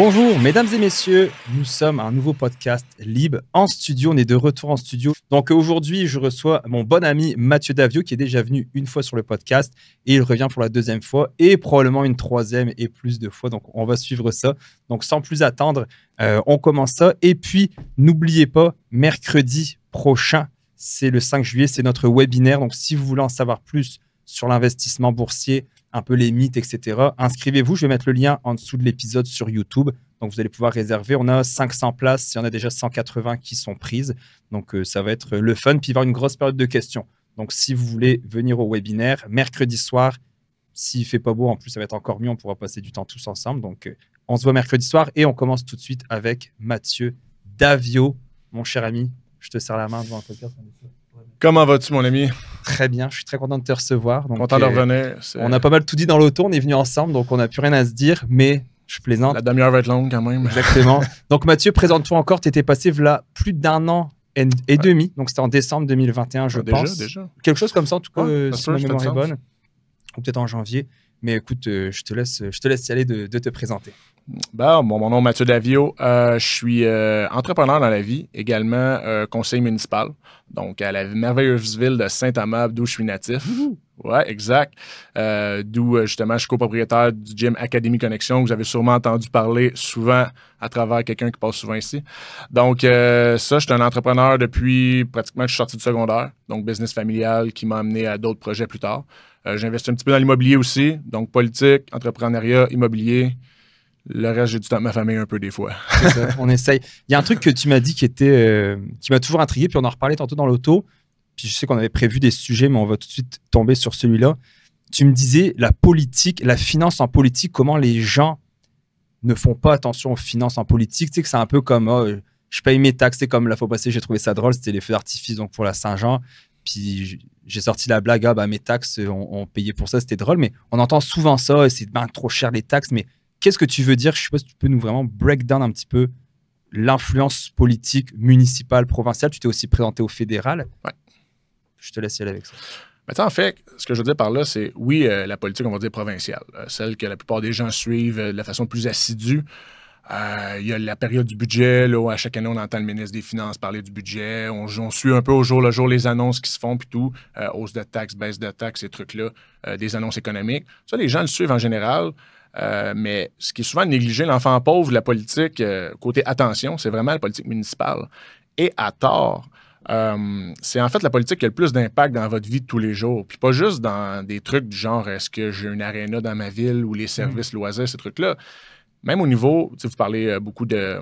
Bonjour, mesdames et messieurs, nous sommes un nouveau podcast libre en studio. On est de retour en studio. Donc aujourd'hui, je reçois mon bon ami Mathieu Davio qui est déjà venu une fois sur le podcast et il revient pour la deuxième fois et probablement une troisième et plus de fois. Donc on va suivre ça. Donc sans plus attendre, euh, on commence ça. Et puis n'oubliez pas, mercredi prochain, c'est le 5 juillet, c'est notre webinaire. Donc si vous voulez en savoir plus sur l'investissement boursier, un peu les mythes, etc. Inscrivez-vous, je vais mettre le lien en dessous de l'épisode sur YouTube. Donc vous allez pouvoir réserver. On a 500 places, il y en a déjà 180 qui sont prises. Donc euh, ça va être le fun. Puis il va y avoir une grosse période de questions. Donc si vous voulez venir au webinaire, mercredi soir, s'il fait pas beau, en plus ça va être encore mieux, on pourra passer du temps tous ensemble. Donc euh, on se voit mercredi soir et on commence tout de suite avec Mathieu Davio, mon cher ami. Je te serre la main devant un podcast. Comment vas-tu, mon ami? Très bien, je suis très content de te recevoir. Donc, content de euh, revenir. On a pas mal tout dit dans l'auto, on est venu ensemble, donc on n'a plus rien à se dire, mais je plaisante. La demi-heure va être longue quand même. Exactement. donc Mathieu, présente-toi encore, tu étais passé là plus d'un an et, demi, donc c'était en décembre 2021, je déjà, pense. Déjà. Quelque chose comme ça, en tout cas, Ouais, si ça, ma mémoire est bonne. Ou peut-être en janvier. Mais écoute, euh, je, te laisse, je te laisse y aller de, de te présenter. Bon, bon, mon nom est Mathieu Davio. Euh, je suis euh, entrepreneur dans la vie, également euh, conseiller municipal. Donc, à la merveilleuse ville de Saint-Amable, d'où je suis natif. Ouais, exact. D'où, justement, je suis copropriétaire du gym Academy Connexion, que vous avez sûrement entendu parler souvent à travers quelqu'un qui passe souvent ici. Donc, ça, je suis un entrepreneur depuis pratiquement que je suis sorti du secondaire. Donc, business familial qui m'a amené à d'autres projets plus tard. Euh, J'investis un petit peu dans l'immobilier aussi. Donc, politique, entrepreneuriat, immobilier. Le reste, j'ai du temps avec ma famille un peu des fois. On essaye. Il y a un truc que tu m'as dit qui était, euh, qui m'a toujours intrigué, puis on en reparlait tantôt dans l'auto. Puis je sais qu'on avait prévu des sujets, mais on va tout de suite tomber sur celui-là. Tu me disais la politique, la finance en politique, comment les gens ne font pas attention aux finances en politique? Tu sais que c'est un peu comme oh, je paye mes taxes, c'est comme la fois passée, j'ai trouvé ça drôle, c'était les feux d'artifice donc pour la Saint-Jean. Puis j'ai sorti la blague, ah, bah, mes taxes, on, on payait pour ça, c'était drôle, mais on entend souvent ça, c'est ben trop cher les taxes, mais qu'est-ce que tu veux dire? Je sais pas si tu peux nous vraiment break down un petit peu l'influence politique municipale, provinciale. Tu t'es aussi présenté au fédéral. Ouais. Je te laisse y aller avec ça. Mais en fait, ce que je veux dire par là, c'est oui, euh, la politique, on va dire provinciale, euh, celle que la plupart des gens suivent euh, de la façon plus assidue. Euh, Il y a la période du budget, là, où à chaque année, on entend le ministre des Finances parler du budget. On, on suit un peu au jour le jour les annonces qui se font, puis tout. Euh, hausse de taxes, baisse de taxes, ces trucs-là, euh, des annonces économiques. Ça, les gens le suivent en général. Euh, mais ce qui est souvent négligé, l'enfant pauvre, la politique, euh, côté attention, c'est vraiment la politique municipale. Et à tort, euh, c'est en fait la politique qui a le plus d'impact dans votre vie de tous les jours. Puis pas juste dans des trucs du genre est-ce que j'ai une aréna dans ma ville ou les services loisirs, ces trucs-là. Même au niveau, vous parlez euh, beaucoup de,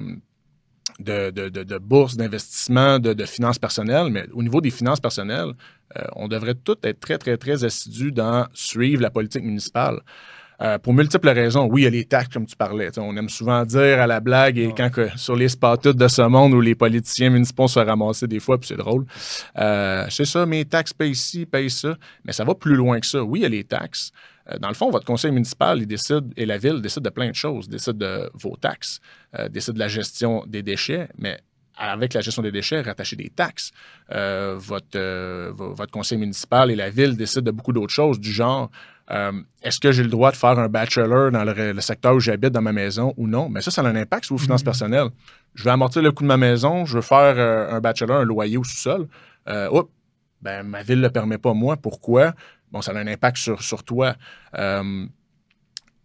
de, de, de, d'investissement, de, de finances personnelles, mais au niveau des finances personnelles, euh, on devrait tous être très, très, très assidus dans suivre la politique municipale. Euh, pour multiples raisons. Oui, il y a les taxes, comme tu parlais. On aime souvent dire à la blague, et Ouais. quand que, sur les spatules de ce monde où les politiciens municipaux se ramasser des fois, puis c'est drôle. Euh, c'est ça, mes taxes payent ci, payent ça. Mais ça va plus loin que ça. Oui, il y a les taxes. Euh, dans le fond, votre conseil municipal, il décide, et la ville décide de plein de choses. Décide de vos taxes, euh, décide de la gestion des déchets, mais avec la gestion des déchets, rattacher des taxes. Euh, votre, euh, vo- votre conseil municipal et la ville décident de beaucoup d'autres choses, du genre euh, est-ce que j'ai le droit de faire un bachelor dans le, le secteur où j'habite dans ma maison ou non? Mais ça, ça a un impact sur vos finances personnelles. Je veux amortir le coût de ma maison, je veux faire un bachelor, un loyer au sous-sol. Oups, ben, ma ville ne le permet pas, moi. Pourquoi? Bon, ça a un impact sur, sur toi. Euh,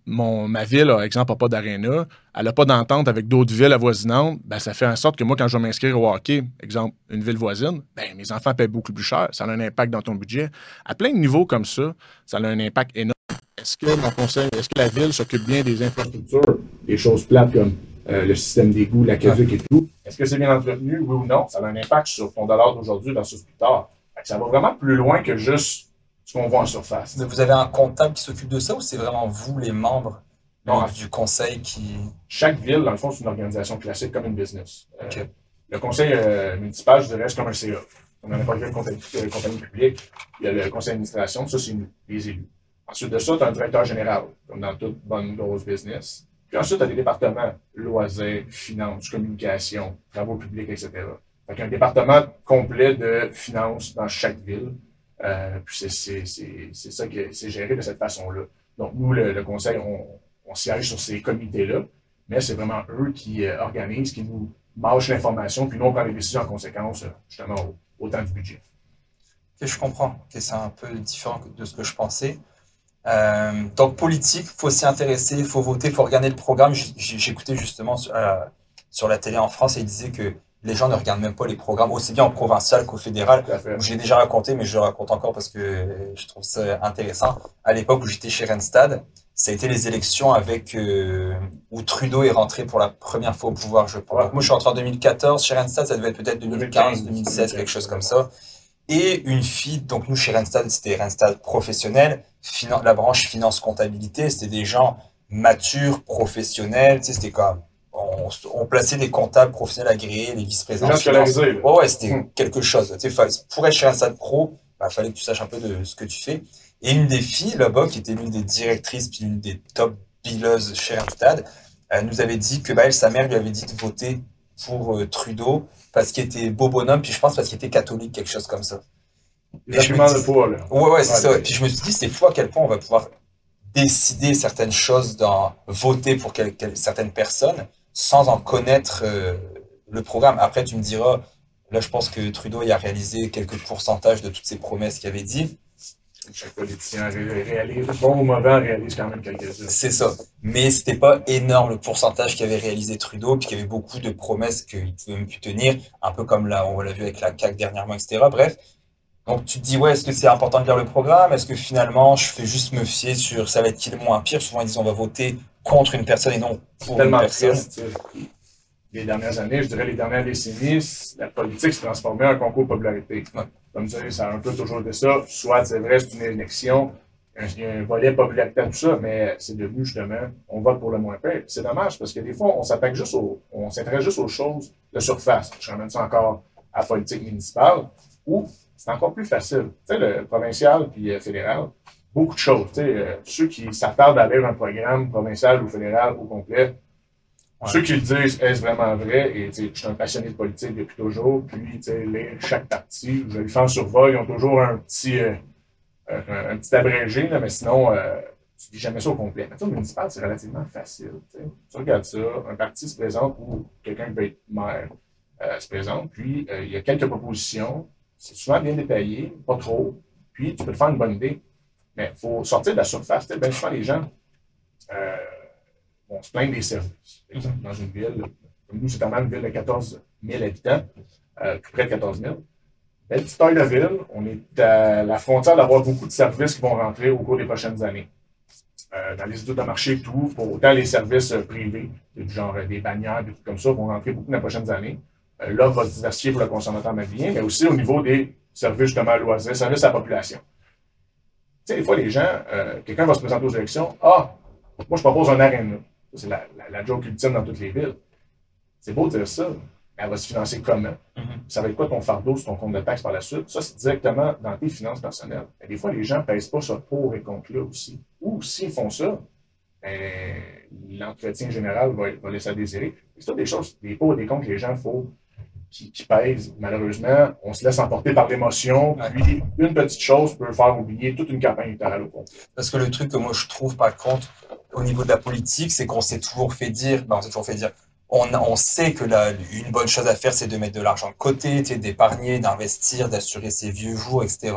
mon, ma ville, par exemple, n'a pas d'aréna, elle n'a pas d'entente avec d'autres villes avoisinantes, ben, ça fait en sorte que moi, quand je vais m'inscrire au hockey, exemple, une ville voisine, ben, mes enfants paient beaucoup plus cher. Ça a un impact dans ton budget. À plein de niveaux comme ça, ça a un impact énorme. Est-ce que mon conseil, est-ce que la ville s'occupe bien des infrastructures, des choses plates comme euh, le système d'égout, l'aqueduc et tout? Est-ce que c'est bien entretenu, oui ou non? Ça a un impact sur ton dollar d'aujourd'hui versus plus tard. Ça va vraiment plus loin que juste ce qu'on voit en surface. Vous avez un comptable qui s'occupe de ça ou c'est vraiment vous, les membres Non. du conseil qui. chaque ville, dans le fond, c'est une organisation classique comme une business. Euh. Le conseil euh, municipal, je dirais, c'est comme un CA. On n'en a pas une compagnie, euh, compagnie publique. Il y a le conseil d'administration, ça, c'est nous, les élus. Ensuite de ça, tu as un directeur général, comme dans toute bonne grosse business. Puis ensuite, tu as des départements, loisirs, finances, communication, travaux publics, etc. Fait un département complet de finances dans chaque ville. Euh, puis c'est- ça que c'est géré de cette façon-là. Donc, nous, le, conseil, on, on siège sur ces comités-là. mais c'est vraiment eux qui euh, organisent, qui nous mâchent l'information, puis nous, on prend les décisions en conséquence, euh, justement, au, temps du budget. Ok, je comprends. c'est un peu différent de ce que je pensais. Donc, politique, il faut s'y intéresser, il faut voter, il faut regarder le programme. J'écoutais justement sur, sur, la télé en France et il disait que les gens ne regardent même pas les programmes, aussi bien en provincial qu'au fédéral. J'ai déjà raconté, mais je le raconte encore parce que je trouve ça intéressant. À l'époque où j'étais chez Renstad, ça a été les élections avec euh, où Trudeau est rentré pour la première fois au pouvoir, je pense. Moi, je suis rentré en 2014. Chez Renstad, ça devait être peut-être 2015, 2016, quelque chose comme ça. Et une fille, donc nous, chez Renstad, c'était Renstad professionnel, la branche finance-comptabilité, c'était des gens matures, professionnels, tu sais, c'était comme on, plaçait des comptables professionnels agréés, les vice-présidents. Ouais, ouais, c'était hmm. quelque chose. Tu sais, pour être chez Renstad Pro, il bah, fallait que tu saches un peu de ce que tu fais. Et une des filles là-bas, qui était l'une des directrices, puis l'une des top billeuses chez Randstad, elle nous avait dit que bah, elle, sa mère lui avait dit de voter pour euh, Trudeau parce qu'il était beau bonhomme, puis je pense parce qu'il était catholique, quelque chose comme ça. Et je me dis, Ouais, ouais, c'est ça. Puis je me suis dit, c'est fou à quel point on va pouvoir décider certaines choses, dans, voter pour certaines personnes, sans en connaître euh, le programme. Après, tu me diras, là, je pense que Trudeau y a réalisé quelques pourcentages de toutes ses promesses qu'il avait dit chaque politicien réalise, bon ou mauvais, réalise quand même quelques-uns. C'est ça. Mais c'était pas énorme le pourcentage qu'avait réalisé Trudeau, puis qu'il y avait beaucoup de promesses qu'il pouvait même plus tenir, un peu comme là, on l'a vu avec la CAQ dernièrement, etc. Bref. Donc tu te dis, ouais, est-ce que c'est important de lire le programme? Est-ce que finalement, je fais juste me fier sur ça va être qui le moins pire? Souvent, ils disent on va voter contre une personne et non pour une personne. les dernières années, je dirais les dernières décennies, la politique se transformait en concours de popularité. Comme ça, ça a un peu toujours été ça. Soit c'est vrai, c'est une élection, il y a un volet popularité tout ça, mais c'est devenu justement, on vote pour le moins pire. C'est dommage parce que des fois, on s'attaque juste aux, on s'intéresse juste aux choses de surface. Je ramène ça encore à la politique municipale, où c'est encore plus facile. Tu sais, le provincial puis le euh, fédéral, beaucoup de choses. Tu sais, euh, ceux qui s'attardent à lire un programme provincial ou fédéral au complet, ceux qui le disent, est-ce vraiment vrai? Et je suis un passionné de politique depuis toujours. Puis, lire chaque partie, je les fais en survol, ils ont toujours un petit, euh, un, petit abrégé, là, mais sinon, euh, tu lis jamais ça au complet. Mais le municipal, c'est relativement facile. Tu regardes ça, un parti se présente ou quelqu'un qui veut être maire euh, se présente, puis il y a quelques propositions. C'est souvent bien détaillé, pas trop. Puis, tu peux te faire une bonne idée. Mais il faut sortir de la surface. Bien souvent, les gens on se plaint des services. exemple, dans une ville, comme nous, c'est quand même une ville de 14 000 habitants, euh, tout près de 14 000. Belle petite taille de ville, on est à la frontière d'avoir beaucoup de services qui vont rentrer au cours des prochaines années. Euh, dans les études de marché, tout, pour autant les services euh, privés, du genre des bannières, des trucs comme ça, vont rentrer beaucoup dans les prochaines années. L'offre va se diversifier pour le consommateur malien, mais aussi au niveau des services justement loisirs, services à la population. Tu sais, des fois, les gens, quelqu'un va se présenter aux élections, ah, moi je propose un aréna. C'est la, la, joke ultime dans toutes les villes. C'est beau de dire ça, mais elle va se financer comment? Mm-hmm. Ça va être quoi ton fardeau sur ton compte de taxes par la suite? Ça, c'est directement dans tes finances personnelles. Et des fois, les gens ne pèsent pas ça pour et contre là aussi. Ou s'ils font ça, ben, l'entretien général va, va, laisser à désirer. C'est des choses, des pour et des contre, les gens faut qui, qui, pèsent. Malheureusement, on se laisse emporter par l'émotion. Puis, une petite chose peut faire oublier toute une campagne électorale au compte. Parce que le truc que moi je trouve, par contre, au niveau de la politique, c'est qu'on s'est toujours fait dire, ben on s'est toujours fait dire, on, on sait que la, une bonne chose à faire, c'est de mettre de l'argent de côté, d'épargner, d'investir, d'assurer ses vieux jours, etc.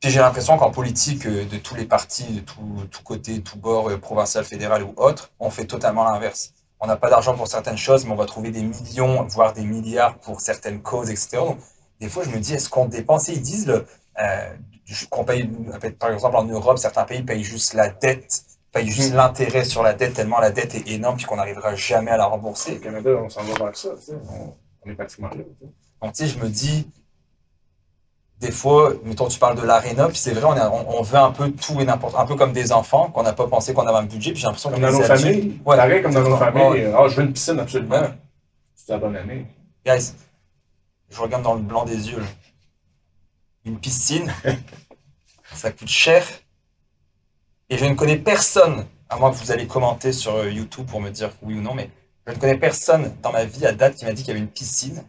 Puis j'ai l'impression qu'en politique, euh, de tous les partis, de tout, tout côté, tout bord, euh, provincial, fédéral ou autre, on fait totalement l'inverse. On n'a pas d'argent pour certaines choses, mais on va trouver des millions, voire des milliards pour certaines causes, etc. Donc, des fois, je me dis, est-ce qu'on dépense? Ils disent le, euh, qu'on paye, par exemple, en Europe, certains pays payent juste la dette paye juste mm. l'intérêt sur la dette tellement la dette est énorme puis qu'on n'arrivera jamais à la rembourser. Au Canada, on s'en va vers ça, tu sais. On, est pratiquement là. Donc, tu sais, je me dis, des fois, mettons, tu parles de l'aréna, puis c'est vrai, on, on, veut un peu tout et n'importe un peu comme des enfants, qu'on n'a pas pensé qu'on avait un budget, puis j'ai l'impression que dans nos familles, ouais, comme dans nos familles, ah, je veux une piscine absolument. C'est la bonne année. Guys, je regarde dans le blanc des yeux. Une piscine, ça coûte cher, et je ne connais personne, à moins que vous allez commenter sur euh, YouTube pour me dire oui ou non, mais je ne connais personne dans ma vie à date qui m'a dit qu'il y avait une piscine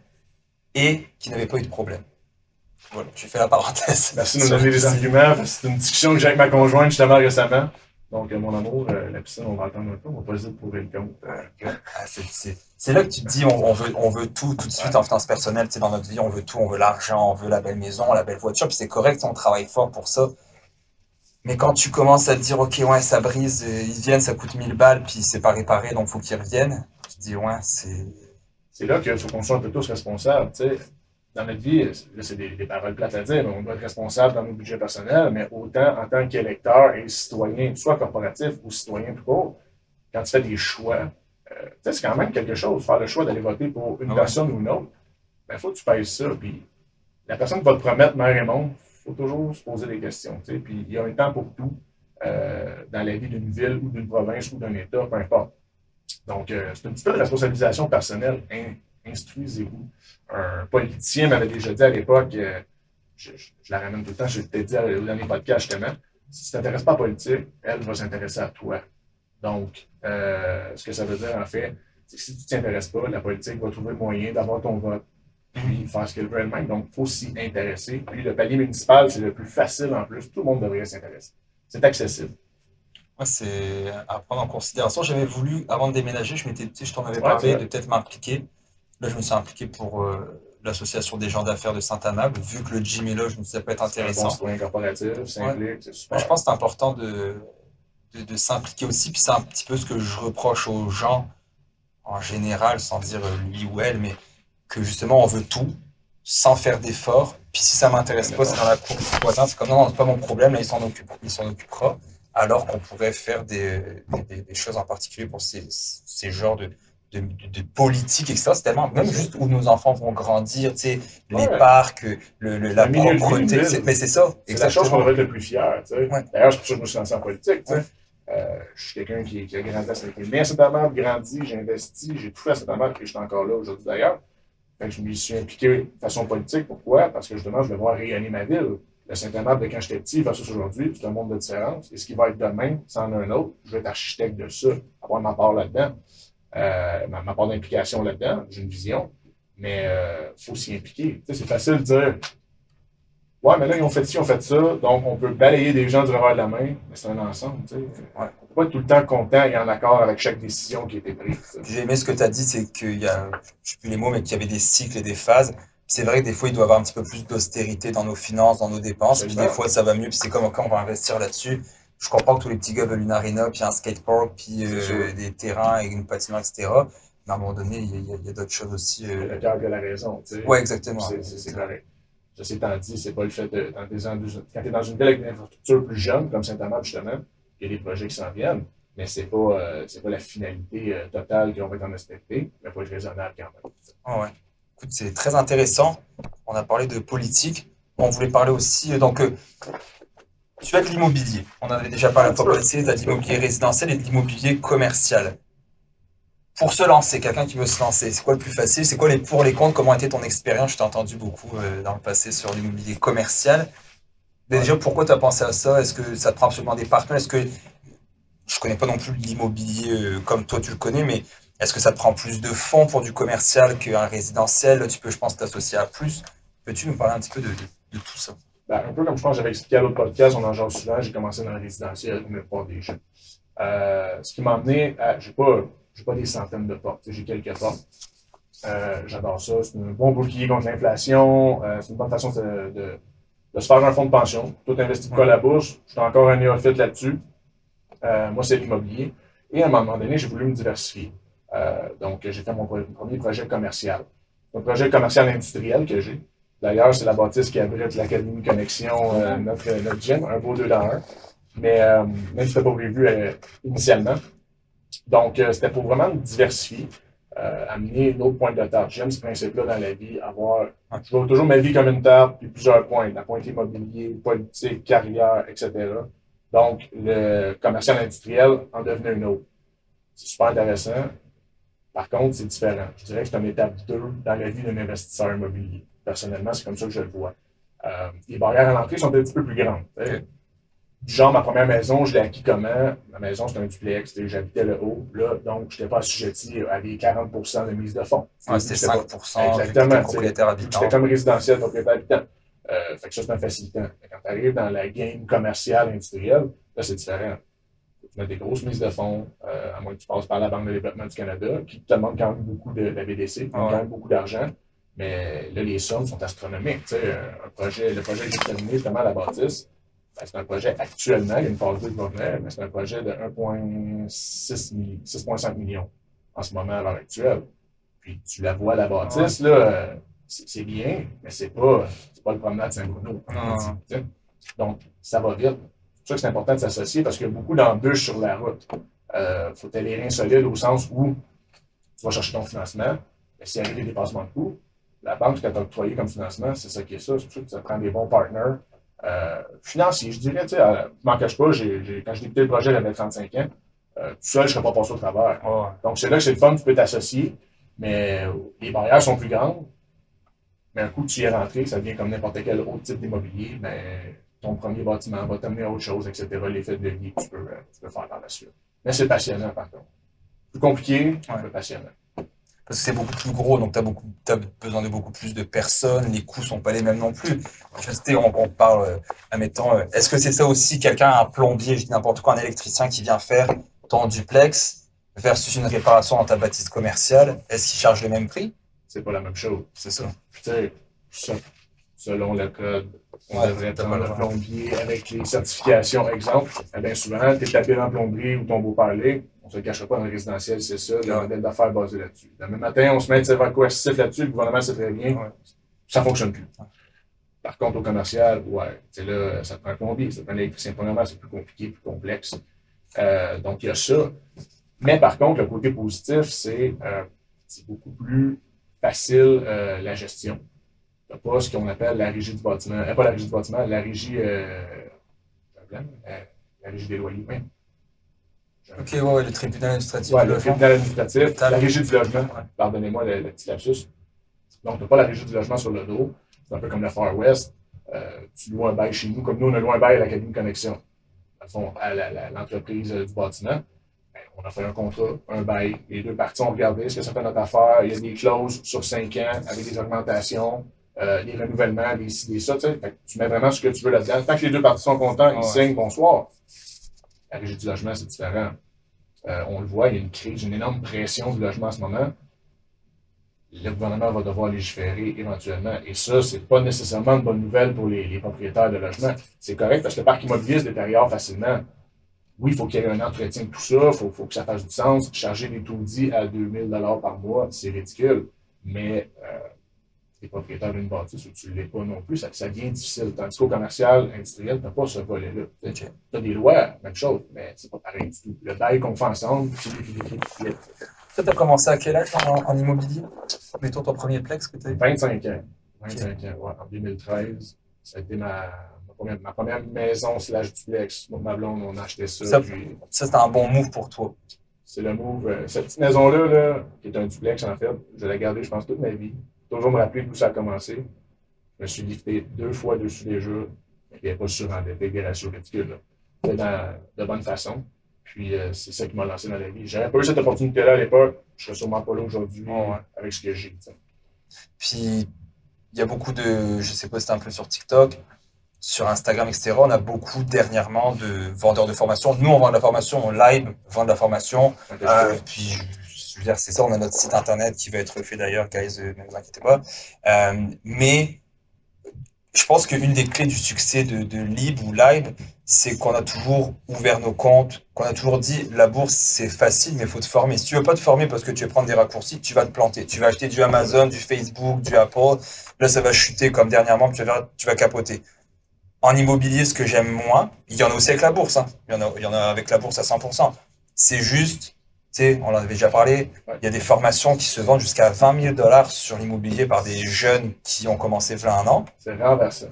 et qui n'avait pas eu de problème. Voilà, j'ai fait la parenthèse. Merci de nous donner des arguments. C'est une discussion que j'ai avec ma conjointe justement récemment. Donc, mon amour, la piscine, on va attendre un peu, on va pas essayer de trouver le compte. Ah, c'est là que tu te dis, on, veut, on veut tout tout de suite en finance personnelle. Tu sais, dans notre vie, on veut tout, on veut l'argent, on veut la belle maison, la belle voiture, puis c'est correct, on travaille fort pour ça. Mais quand tu commences à te dire, OK, ouais, ça brise, ils viennent, ça coûte 1000 balles, puis c'est pas réparé, donc faut qu'ils reviennent, tu te dis, ouais, c'est. C'est là qu'il faut qu'on soit un peu tous responsables. Tu sais dans notre vie, c'est des, paroles plates à dire, on doit être responsable dans nos budgets personnels, mais autant en tant qu'électeur et citoyen, soit corporatif ou citoyen tout court, quand tu fais des choix, euh, c'est quand même quelque chose, faire le choix d'aller voter pour une personne ou une autre. Il ben, faut que tu payes ça. Puis la personne qui va te promettre mer et monde, il faut toujours se poser des questions. Puis il y a un temps pour tout euh, dans la vie d'une ville ou d'une province ou d'un État, peu importe. Donc, euh, c'est un petit peu de responsabilisation personnelle. Instruisez-vous un politicien m'avait déjà dit à l'époque, euh, je, la ramène tout le temps, je t'ai dit au dernier podcast justement, si tu ne t'intéresses pas à la politique, elle va s'intéresser à toi. Donc, euh, ce que ça veut dire en fait, c'est que si tu ne t'intéresses pas, la politique va trouver moyen d'avoir ton vote, puis faire ce qu'elle veut elle-même. Donc, il faut s'y intéresser. Puis le palier municipal, c'est le plus facile en plus. Tout le monde devrait s'intéresser. C'est accessible. Moi, c'est à prendre en considération. J'avais voulu, avant de déménager, je m'étais, je t'en avais parlé, de peut-être m'impliquer. Là, je me suis impliqué pour euh, l'association des gens d'affaires de Saint-Amable. Vu que le gym est là, je me disais ça peut être intéressant. Bon corporatif, c'est super. je pense que c'est important de, de, s'impliquer aussi. Puis c'est un petit peu ce que je reproche aux gens en général, sans dire lui ou elle, mais que justement on veut tout sans faire d'efforts. Puis si ça m'intéresse pas, c'est dans la cour voisin. C'est comme non, non c'est pas mon problème, là il s'en occupe, il s'en occupera. Alors qu'on pourrait faire des, des, des, choses en particulier pour ces, ces genres de, de, politique, etc. C'est tellement, même juste où nos enfants vont grandir, tu sais, les parcs, le, la propreté. Mais c'est ça. C'est la chose qu'on devrait être le plus fier, tu sais. D'ailleurs, c'est pour ça que je me suis lancé en politique, tu sais. Euh, je suis quelqu'un qui, qui, a grandi à saint Mais à saint grandi, j'ai investi, j'ai tout fait à saint et je suis encore là aujourd'hui d'ailleurs. je me suis impliqué de façon politique. Pourquoi? Parce que justement, je veux voir rayonner ma ville. Le Saint-Amand de quand j'étais petit versus aujourd'hui, c'est un monde de différence. Et ce qui va être demain, c'en un autre. Je vais être architecte de ça, avoir ma part là-dedans. Euh, ma, part d'implication là-dedans, j'ai une vision, mais il euh, faut s'y impliquer. c'est facile de dire Ouais, mais là, ils ont fait ci, ils ont fait ça, donc on peut balayer des gens du revers de la main, mais c'est un ensemble. Ouais. On ne peut pas être tout le temps content et en accord avec chaque décision qui a été prise. J'ai aimé ce que tu as dit, c'est qu'il y a, je ne sais plus les mots, mais qu'il y avait des cycles et des phases. C'est vrai que des fois, il doit y avoir un petit peu plus d'austérité dans nos finances, dans nos dépenses, puis des fois, ça va mieux, puis c'est comme quand on va investir là-dessus je comprends que tous les petits gars veulent une arena, puis un skatepark, puis euh, des terrains et une patinoire, etc. Mais à un moment donné, il y a, d'autres choses aussi. Euh... Le cœur a la raison. Tu sais. Oui, exactement. C'est correct. Ceci étant dit, c'est pas le fait de. Quand tu es dans une belle infrastructure plus jeune, comme Saint-Amand, justement, il y a des projets qui s'en viennent, mais c'est pas, euh, pas la finalité euh, totale qu'on va être en aspecté, mais faut être raisonnable quand même. Ah ouais. Écoute, c'est très intéressant. On a parlé de politique. On voulait parler aussi. Donc, tu as de l'immobilier. On en avait déjà parlé la fois passée. Tu as de l'immobilier résidentiel et de l'immobilier commercial. Pour se lancer, quelqu'un qui veut se lancer, c'est quoi le plus facile? C'est quoi les pour, les contre? Comment a été ton expérience? Je t'ai entendu beaucoup euh, dans le passé sur l'immobilier commercial. Déjà, pourquoi tu as pensé à ça? Est-ce que ça te prend absolument des partenaires? Est-ce que je connais pas non plus l'immobilier euh, comme toi tu le connais, mais est-ce que ça te prend plus de fonds pour du commercial qu'un résidentiel? Tu peux, je pense, t'associer à plus. Peux-tu nous parler un petit peu de tout ça? Ben, un peu comme je pense que j'avais expliqué à l'autre podcast, on en genre souvent, j'ai commencé dans le résidentiel, mais pas des gens. Euh, ce qui m'a amené à. J'ai pas, pas des centaines de portes, j'ai quelques portes. Euh, j'adore ça. C'est un bon bouclier contre l'inflation. Euh, c'est une bonne façon de, de, se faire un fonds de pension. Tout investi de quoi à la bourse. Je suis encore un néophyte là-dessus. moi, c'est l'immobilier. Et à un moment donné, j'ai voulu me diversifier. donc, j'ai fait mon premier projet commercial. Un projet commercial industriel que j'ai. D'ailleurs, c'est la bâtisse qui abrite l'Académie Connexion, euh, notre, notre gym, un beau deux dans un. Mais euh, même si c'était pas prévu euh, initialement. Donc, euh, c'était pour vraiment diversifier, amener d'autres points de table. J'aime ce principe-là dans la vie, avoir. Je vois toujours ma vie comme une table, puis plusieurs points. La pointe immobilier, politique, carrière, etc. Donc, le commercial industriel en devenait une autre. C'est super intéressant. Par contre, c'est différent. Je dirais que c'est une étape 2 dans la vie d'un investisseur immobilier. Personnellement, c'est comme ça que je le vois. Euh, les barrières à l'entrée sont un petit peu plus grandes. Du genre, ma première maison, je l'ai acquis comment? Ma maison, c'était un duplex, j'habitais le haut, là, donc je n'étais pas assujetti à des 40% de mise de fonds. c'était 5% Exactement. propriétaire habitant. J'étais comme résidentiel, propriétaire habitant. Euh, fait que ça, c'est un facilitant. Quand tu arrives dans la game commerciale, industrielle, là, c'est différent. tu mets des grosses mises de fonds, euh, à moins que tu passes par la Banque de développement du Canada, qui te demande quand même beaucoup de la BDC, quand même beaucoup d'argent. Mais là, les sommes sont astronomiques. Tu sais, un projet, le projet qui est terminé justement à la bâtisse, ben, c'est un projet actuellement, il y a une phase 2 qui va venir, mais c'est un projet de 1,6 millions en ce moment à l'heure actuelle. Puis tu la vois à la bâtisse, là, c'est bien, mais c'est pas, pas le promenade Saint-Bruno. Donc, ça va vite. C'est pour ça que c'est important de s'associer parce qu'il y a beaucoup d'embûches sur la route. Il euh, faut aller rien solide au sens où tu vas chercher ton financement, mais s'il y a des dépassements de coûts, la banque qui t'a octroyé comme financement, c'est ça qui est ça. C'est pour ça que tu prends des bons partenaires euh, financiers. Je dirais, tu sais, euh, m'en cache pas, quand j'ai débuté le projet, j'avais 35 ans. Euh, tout seul, je ne serais pas passé au travers. Donc, c'est là que c'est le fun, tu peux t'associer, mais les barrières sont plus grandes. Mais un coup, tu y es rentré, ça devient comme n'importe quel autre type d'immobilier, mais ton premier bâtiment va t'amener à autre chose, etc. L'effet de vie que tu peux, tu peux faire par la suite. Mais c'est passionnant, par contre. Plus compliqué, mais passionnant parce que c'est beaucoup plus gros, donc tu as, besoin de beaucoup plus de personnes, les coûts sont pas les mêmes non plus. On, on parle, euh, admettons, euh, est-ce que c'est ça aussi, quelqu'un, un plombier, je dis n'importe quoi, un électricien qui vient faire ton duplex versus une réparation dans ta bâtisse commerciale, est-ce qu'il charge le même prix? C'est pas la même chose. C'est ça. Tu sais, selon le code, on devrait prendre un plombier avec les certifications. Exemple, eh bien souvent, tu es tapé dans plomberie ou ton beau-père on ne se cachera pas dans le résidentiel, c'est ça, le modèle d'affaires basé là-dessus. Le matin, on se met de coercitif là-dessus, le gouvernement sait très bien, ça ne fonctionne plus. Par contre, au commercial, ouais, là, ça prend un plombier, ça prend un électricien. Premièrement, c'est plus compliqué, plus complexe. Euh, donc, il y a ça. Mais par contre, le côté positif, c'est euh, beaucoup plus facile euh, la gestion. Pas ce qu'on appelle la régie du bâtiment. pas la régie du bâtiment, la régie, la régie des loyers. Ok, ouais, le tribunal administratif. Ouais, le tribunal administratif, la régie du logement. Pardonnez-moi le, petit lapsus. Donc, tu n'as pas la régie du logement sur le dos. C'est un peu comme la Far West. Euh, tu loues un bail chez nous, comme nous, on a loué un bail à l'Académie Connexion. à l'entreprise du bâtiment. Ben, on a fait un contrat, un bail. Les deux parties ont regardé ce que ça fait notre affaire? Il y a des clauses sur cinq ans avec des augmentations, euh, des renouvellements, des ci, des ça. Tu mets vraiment ce que tu veux là-dedans. Tant que les deux parties sont contents, ils signent, bonsoir. La régie du logement, c'est différent. Euh, on le voit, il y a une crise, une énorme pression du logement en ce moment. Le gouvernement va devoir légiférer éventuellement. Et ça, c'est pas nécessairement une bonne nouvelle pour les, propriétaires de logements. C'est correct parce que le parc immobilier se détériore facilement. Oui, il faut qu'il y ait un entretien de tout ça, il faut, que ça fasse du sens. Charger des taudis à 2000 par mois, c'est ridicule. Mais euh, es propriétaire d'une bâtisse ou tu ne l'es pas non plus, ça, ça devient difficile. Tandis qu'au commercial, industriel, tu n'as pas ce volet-là. Tu as des lois, même chose, mais c'est pas pareil du tout. Le bail qu'on fait ensemble, c'est des Toi, tu as commencé à quel âge en, immobilier? Mettons ton premier plex que tu as 25 ans. 25 ans, ouais, en 2013. Ça a été ma, ma, première, maison slash duplex. Ma blonde, on a acheté ça. Ça, ça c'était un bon move pour toi. C'est le move. Euh, cette petite maison-là, là, qui est un duplex, en fait, je l'ai gardée, je pense, toute ma vie toujours me rappeler d'où ça a commencé. Je me suis lifté deux fois dessus des jeux. Il n'y avait pas surendetté, des ratios ridicules. Dans, de bonne façon. Puis euh, c'est ça qui m'a lancé dans la vie. J'aurais pas eu cette opportunité-là à l'époque, je serais sûrement pas là aujourd'hui avec ce que j'ai. Puis il y a beaucoup de, je sais pas si c'est un peu sur TikTok, sur Instagram, etc. On a beaucoup dernièrement de vendeurs de formation. Nous, on vend de la formation, on live, vend de la formation. Euh, puis je veux dire, c'est ça, on a notre site internet qui va être fait d'ailleurs, guys, euh, ne vous inquiétez pas. Euh, mais je pense qu'une des clés du succès de, Lib ou Live, c'est qu'on a toujours ouvert nos comptes, qu'on a toujours dit la bourse c'est facile, mais il faut te former. Si tu veux pas te former parce que tu veux prendre des raccourcis, tu vas te planter. Tu vas acheter du Amazon, du Facebook, du Apple. Là, ça va chuter comme dernièrement, tu vas, vas capoter. En immobilier, ce que j'aime moins, il y en a aussi avec la bourse. Hein. Il y en a avec la bourse à 100%. C'est juste sais, on en avait déjà parlé, il y a des formations qui se vendent jusqu'à 20 000 dollars sur l'immobilier par des jeunes qui ont commencé plein un an. C'est rare ça.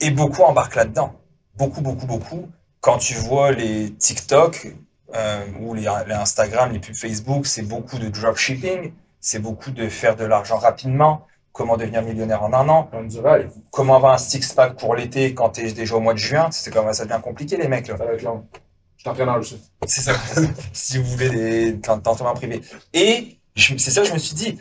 Et beaucoup embarquent là-dedans. Beaucoup, beaucoup, beaucoup. Quand tu vois les TikTok euh, ou les, Instagram, les pubs Facebook, c'est beaucoup de dropshipping, c'est beaucoup de faire de l'argent rapidement, comment devenir millionnaire en un an, comment avoir un six-pack pour l'été quand tu es déjà au mois de juin, c'est comme ça devient compliqué les mecs. Là. Ça va être long. Je t'entraîneur aussi. C'est ça. si vous voulez des entraînements privés. Et c'est ça que je me suis dit.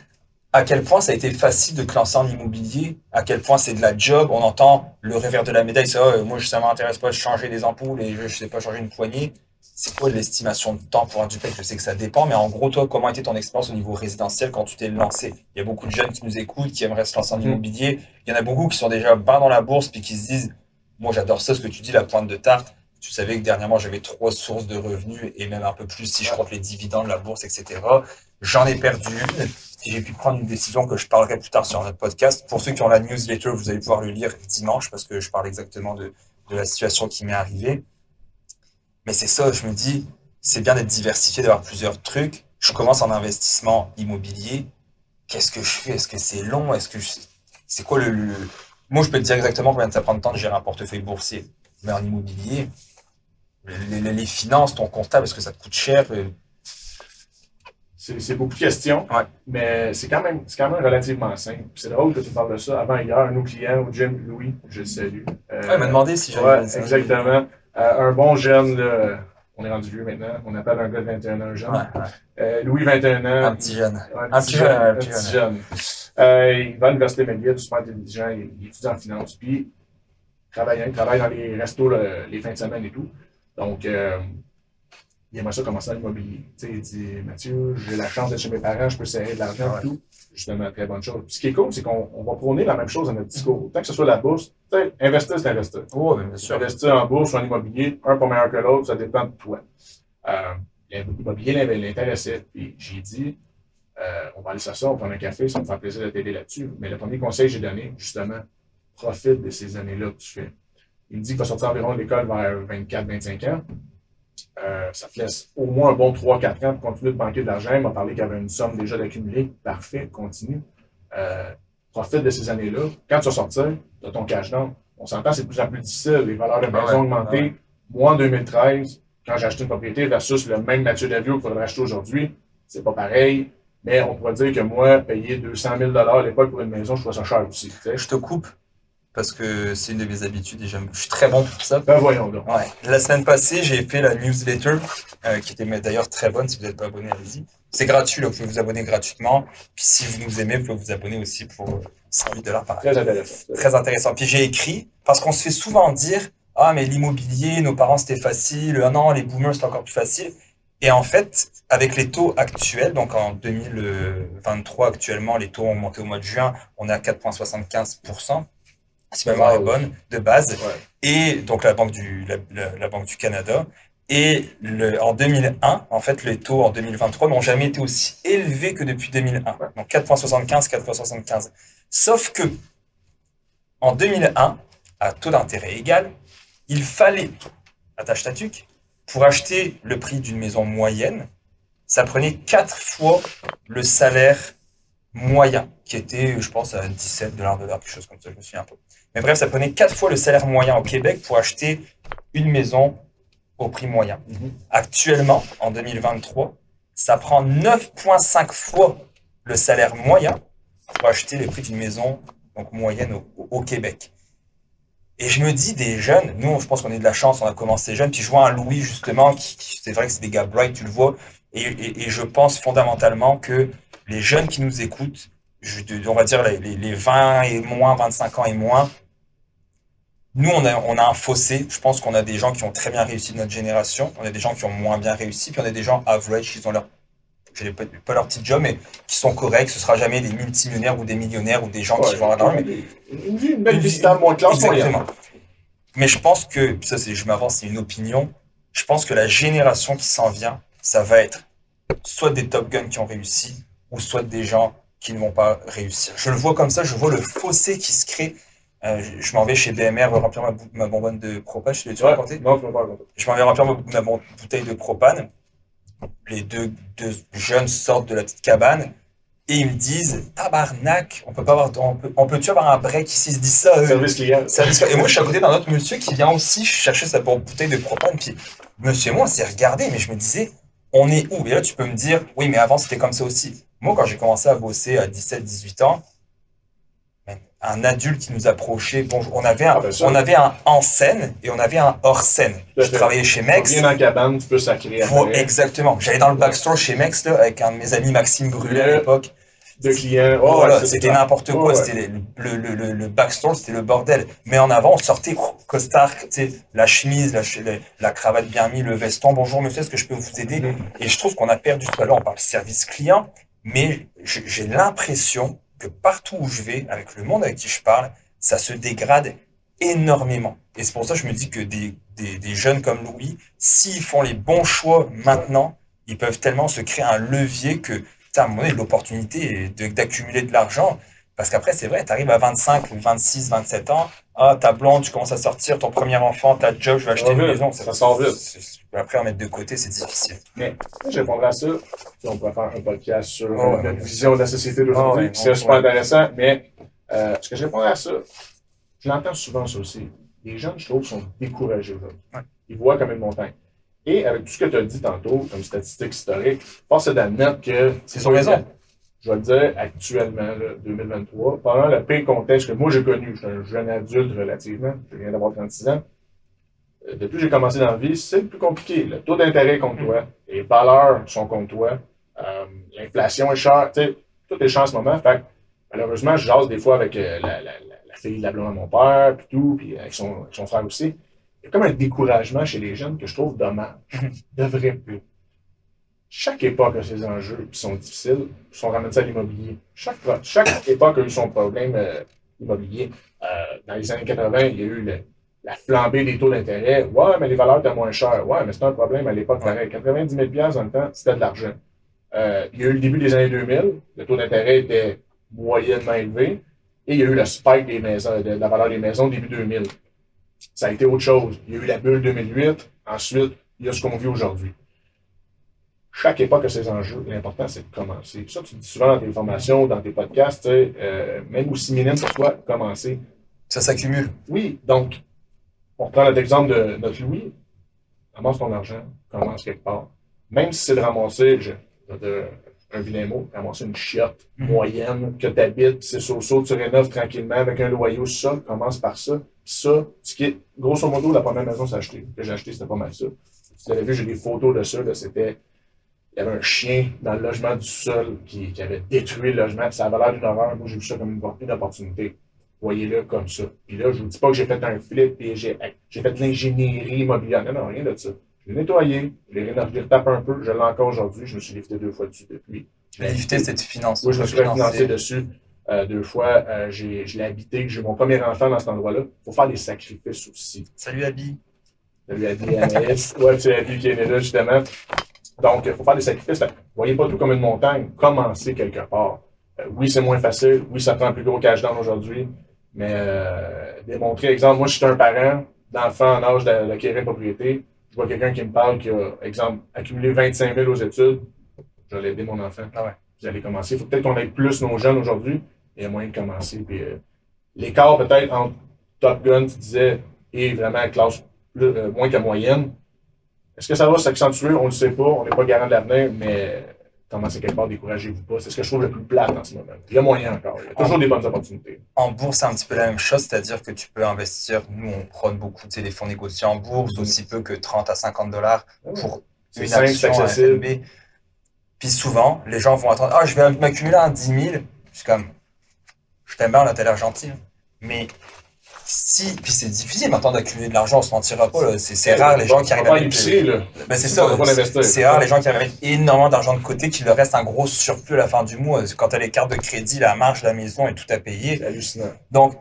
À quel point ça a été facile de te lancer en immobilier, à quel point c'est de la job? On entend le revers de la médaille, ça, euh, moi ça m'intéresse pas de changer des ampoules et je, ne sais pas changer une poignée. c'est quoi l'estimation de temps pour un duplex? Je sais que ça dépend, mais en gros, toi, comment était ton expérience au niveau résidentiel quand tu t'es lancé? Il y a beaucoup de jeunes qui nous écoutent, qui aimeraient se lancer en Mm. immobilier. Il y en a beaucoup qui sont déjà bas dans la bourse, puis qui se disent, moi j'adore ça, ce que tu dis, la pointe de tarte. Tu savais que dernièrement, j'avais trois sources de revenus, et même un peu plus si je compte les dividendes, la bourse, etc. J'en ai perdu une. Si j'ai pu prendre une décision que je parlerai plus tard sur notre podcast. Pour ceux qui ont la newsletter, vous allez pouvoir le lire dimanche, parce que je parle exactement de, de la situation qui m'est arrivée. Mais c'est ça, je me dis, c'est bien d'être diversifié, d'avoir plusieurs trucs. Je commence en investissement immobilier. Qu'est-ce que je fais? Est-ce que c'est long? Est-ce que je- c'est quoi le, le- Moi, je peux te dire exactement combien ça prend de temps de gérer un portefeuille boursier. Mais en immobilier, les, les- les finances, ton comptable, est-ce que ça te coûte cher? Euh, C'est beaucoup de questions, Ouais. mais c'est quand, même- quand même relativement simple. C'est drôle que tu parles de ça. Avant hier, un de nos clients au gym, Louis, je le salue. Euh, Ouais, il m'a demandé si j'avais ouais, exactement. Euh, un bon jeune, là, on est rendu vieux maintenant, on appelle un gars de 21 ans un jeune. Euh, Louis, 21 ans. Un petit jeune. Un petit jeune, un un petit petit jeune. Euh, il va à l'Université McGill, super intelligent, il, il étudie en finance, puis travaillant, il travaille dans les restos le- les fins de semaine et tout. Donc, euh, il aimerait ça commencer dans l'immobilier. Tu sais, il dit Mathieu, j'ai la chance d'être chez mes parents, je peux serrer de l'argent et tout. Justement, très bonne chose. Puis ce qui est cool, c'est qu'on on va prôner la même chose dans notre discours. Tant que ce soit la bourse, investir, c'est investir. Oh, bien sûr. investir en bourse ou en immobilier, un pas meilleur que l'autre, ça dépend de toi. Euh, L'immobilier l'in- l'intéressait. Puis j'ai dit, euh, on va aller s'asseoir, on va prendre un café, ça me fait plaisir de t'aider là-dessus. Mais le premier conseil que j'ai donné, justement, profite de ces années-là que tu fais. Il me dit qu'il va sortir environ de l'école vers 24-25 ans. Euh, ça te laisse au moins un bon 3-4 ans pour continuer de banquer de l'argent. Il m'a parlé qu'il y avait une somme déjà d'accumuler. Parfait, continue. Euh, profite de ces années-là. Quand tu vas sortir, tu as ton cash down. On s'entend, c'est de plus en plus difficile. Les valeurs de maison Ah ouais, ont augmenté. ah ouais. Moi, en 2013, quand j'ai acheté une propriété versus le même Mathieu Davio qu'il faudrait acheter aujourd'hui, c'est pas pareil. Mais on pourrait dire que moi, payer 200 000 à l'époque pour une maison, je trouve ça cher aussi. Je te coupe parce que c'est une de mes habitudes et j'aime- je suis très bon pour ça. Ben voyons donc. Ouais. La semaine passée, j'ai fait la newsletter, euh, qui était d'ailleurs très bonne. Si vous n'êtes pas abonné, allez-y. C'est gratuit, là, vous pouvez vous abonner gratuitement. Puis si vous nous aimez, vous pouvez vous abonner aussi pour euh, 108 dollars par an. Très intéressant. Très intéressant. Puis j'ai écrit, parce qu'on se fait souvent dire, ah, mais l'immobilier, nos parents, c'était facile. Ah non, les boomers, c'est encore plus facile. Et en fait, avec les taux actuels, donc en 2023 actuellement, les taux ont augmenté au mois de juin, on est à 4,75%, si ma mémoire est bonne, de base. Ouais. Et donc la Banque du, la, la- la Banque du Canada. Et le, en 2001, en fait, les taux en 2023 n'ont jamais été aussi élevés que depuis 2001. Donc 4,75, 4,75. Sauf que en 2001, à taux d'intérêt égal, il fallait, attache ta tuque, pour acheter le prix d'une maison moyenne, ça prenait quatre fois le salaire moyen, qui était, je pense, à 17 dollars de l'heure, quelque chose comme ça, je me souviens un peu. Mais bref, ça prenait quatre fois le salaire moyen au Québec pour acheter une maison au prix moyen. Mhm. Actuellement, en 2023, ça prend 9,5 fois le salaire moyen pour acheter le prix d'une maison donc moyenne au, au Québec. Et je me dis, des jeunes, nous, je pense qu'on est de la chance, on a commencé jeune, puis je vois un Louis, justement, qui, qui- c'est vrai que c'est des gars bright, tu le vois, et, et- et je pense fondamentalement que les jeunes qui nous écoutent, je- on va dire les, les- les 20 et moins, 25 ans et moins, nous, on a, on a un fossé. Je pense qu'on a des gens qui ont très bien réussi de notre génération, on a des gens qui ont moins bien réussi, puis on a des gens average, qui ont leur, je n'ai pas, leur petit job, mais qui sont corrects. Ce sera jamais des multimillionnaires ou des millionnaires ou des gens qui vont avoir une, vie- une belle vie stable, moins classe moyenne. Exactement. Mais je pense que, ça c'est, je m'avance, c'est une opinion. Je pense que la génération qui s'en vient, ça va être soit des Top Guns qui ont réussi, ou soit des gens qui ne vont pas réussir. Je le vois comme ça, je vois le fossé qui se crée. Euh, je je m'en vais chez BMR remplir ma, ma bonbonne de propane, je Ouais. raconté Non, peux pas. Je m'en vais remplir ma, bouteille de propane. Les deux, deux jeunes sortent de la petite cabane et ils me disent Tabarnak, on peut pas avoir, on peut, on peut-tu avoir un break ici se disent ça. Service client. Service- Et moi, je suis à côté d'un autre monsieur qui vient aussi chercher sa bouteille de propane. Puis, monsieur et moi, on s'est regardé, mais je me disais, on est où? Et là, tu peux me dire, oui, mais avant, c'était comme ça aussi. Moi, quand j'ai commencé à bosser à 17, 18 ans, un adulte qui nous approchait, bon, on avait un, Ah, ben on avait un en scène et on avait un hors scène. Je travaillais chez Mex. dans la cabane, tu peux sacrer Faut- exactement. J'allais dans le backstore chez Mex, là, avec un de mes amis, Maxime Brûlé, à l'époque. De clients. Oh, voilà, c'était n'importe quoi. C'était le, le, le, le backstore, c'était le bordel. Mais en avant, on sortait costard, tu sais, la chemise, la, cravate bien mise, le veston. Bonjour monsieur, est-ce que je peux vous aider? Mhm. Et je trouve qu'on a perdu tout à l'heure. On parle service client, mais j'ai j'ai l'impression que partout où je vais, avec le monde avec qui je parle, ça se dégrade énormément. Et c'est pour ça que je me dis que des, des, des jeunes comme Louis, s'ils font les bons choix maintenant, ils peuvent tellement se créer un levier que, putain, à un moment donné, l'opportunité d'accumuler de l'argent. Parce qu'après, c'est vrai, tu arrives à 25, 26, 27 ans, ah, t'as blonde, tu commences à sortir, ton premier enfant, t'as job, je vais acheter une maison. ça sort vite. c'est- c'est- Après, en mettre de côté, c'est difficile. Mais je répondrai à ça. On pourrait faire un podcast sur Oh, euh, notre vision de la société d'aujourd'hui, serait ouais. super intéressant. Mais euh, ce que je répondrai à ça, je l'entends souvent ça aussi. Les jeunes, je trouve, sont découragés. Ils voient comme une montagne. Et avec tout ce que tu as dit tantôt, comme statistique historique, force est d'admettre que. C'est son raison. Je vais le dire, actuellement, là, 2023, pendant le pire contexte que moi j'ai connu, je suis un jeune adulte relativement, je viens d'avoir 36 ans, euh, depuis que j'ai commencé dans la vie, c'est le plus compliqué. Le taux d'intérêt contre toi, les valeurs sont contre toi, euh, l'inflation est chère, tu sais, tout est cher en ce moment. Fait que, malheureusement, je jase des fois avec euh, la, la, la, la fille de la blonde à mon père, puis tout, puis avec son, avec son frère aussi. Il y a comme un découragement chez les jeunes que je trouve dommage. Devrait plus. Chaque époque a ses enjeux qui sont difficiles, qui sont ramenés à l'immobilier. Chaque, chaque époque a eu son problème euh, immobilier. Euh, dans les années 80, il y a eu le- la flambée des taux d'intérêt. Ouais, mais les valeurs étaient moins chères. Ouais, mais c'était un problème à l'époque. pareil. 90 000 dans le temps, c'était de l'argent. Euh, il y a eu le début des années 2000. Le taux d'intérêt était moyennement élevé. Et il y a eu le spike des maisons, de la valeur des maisons début 2000. Ça a été autre chose. Il y a eu la bulle 2008. Ensuite, il y a ce qu'on vit aujourd'hui. Chaque époque a ses enjeux. L'important, c'est de commencer. Ça, tu le dis souvent dans tes formations, dans tes podcasts, euh, même aussi minime pour toi, commencer. Ça s'accumule. Oui, donc, on reprend notre exemple de notre Louis. Ramasse ton argent, commence quelque part. Même si c'est de ramasser, je, dire un vilain mot, ramasser une chiotte Mhm. moyenne que tu habites, c'est so tu rénoves tranquillement avec un loyer, ça, commence par ça. Ça, ce qui est, grosso modo, la première maison que j'ai acheté, que j'ai acheté, c'était pas mal ça. Si vous avez vu, j'ai des photos de ça, c'était, il y avait un chien dans le logement du sol qui, qui avait détruit le logement, ça avait l'air d'une horreur. Moi, j'ai vu ça comme une, une opportunité voyez-le comme ça. Puis là, je vous dis pas que j'ai fait un flip et j'ai j'ai fait de l'ingénierie immobilière. Non, non, rien de ça. Je l'ai nettoyé, je l'ai rénové, je l'ai retapé un peu, je l'ai encore aujourd'hui. Je me suis lifté deux fois dessus depuis. Habité. c'est de finance. Oui, je me suis refinancé Financer. dessus euh, deux fois. Euh, j'ai- je l'ai habité, j'ai mon premier enfant dans cet endroit-là. Il faut faire des sacrifices aussi. Salut Abby. Salut Abby, Anaïs. Ouais, c'est Abby qui est là, justement. Donc, il faut faire des sacrifices. Voyez pas tout comme une montagne. Commencez quelque part. Euh, oui, c'est moins facile. Oui, ça prend un plus gros cash down aujourd'hui. Mais démontrer, exemple, moi, je suis un parent d'enfant en âge de- d'acquérir une propriété. Je vois quelqu'un qui me parle qui a, exemple, accumulé 25 000 aux études. Je vais l'aider, mon enfant. Ah ouais. Vous allez commencer. Il faut peut-être qu'on aide plus nos jeunes aujourd'hui. Il y a moyen de commencer. Puis, euh, l'écart, peut-être, entre Top Gun, tu disais, et vraiment classe plus- euh, moins que moyenne. Est-ce que ça va s'accentuer? On ne le sait pas. On n'est pas garant de l'avenir, mais commencez quelque part, découragez-vous pas? C'est ce que je trouve le plus plat en ce moment. Il y a moyen encore. Il y a toujours des bonnes opportunités. En bourse, c'est un petit peu la même chose, c'est-à-dire que tu peux investir, nous on prône beaucoup tu sais, les fonds négociés en bourse, Mhm. aussi peu que 30 à 50 dollars pour une simple, action. FNB. Puis souvent, les gens vont attendre, ah, je vais m'accumuler un 10 000. Je suis comme, je t'aime bien, là, t'as l'air gentil. Mais si, puis c'est difficile maintenant d'accumuler de l'argent, on se mentira pas, c'est rare les gens qui arrivent là. Ben, c'est ça, c'est rare les gens qui arrivent énormément d'argent de côté, qu'il leur reste un gros surplus à la fin du mois. Quand tu as les cartes de crédit, la marge la maison et tout à payer. C'est hallucinant. Donc,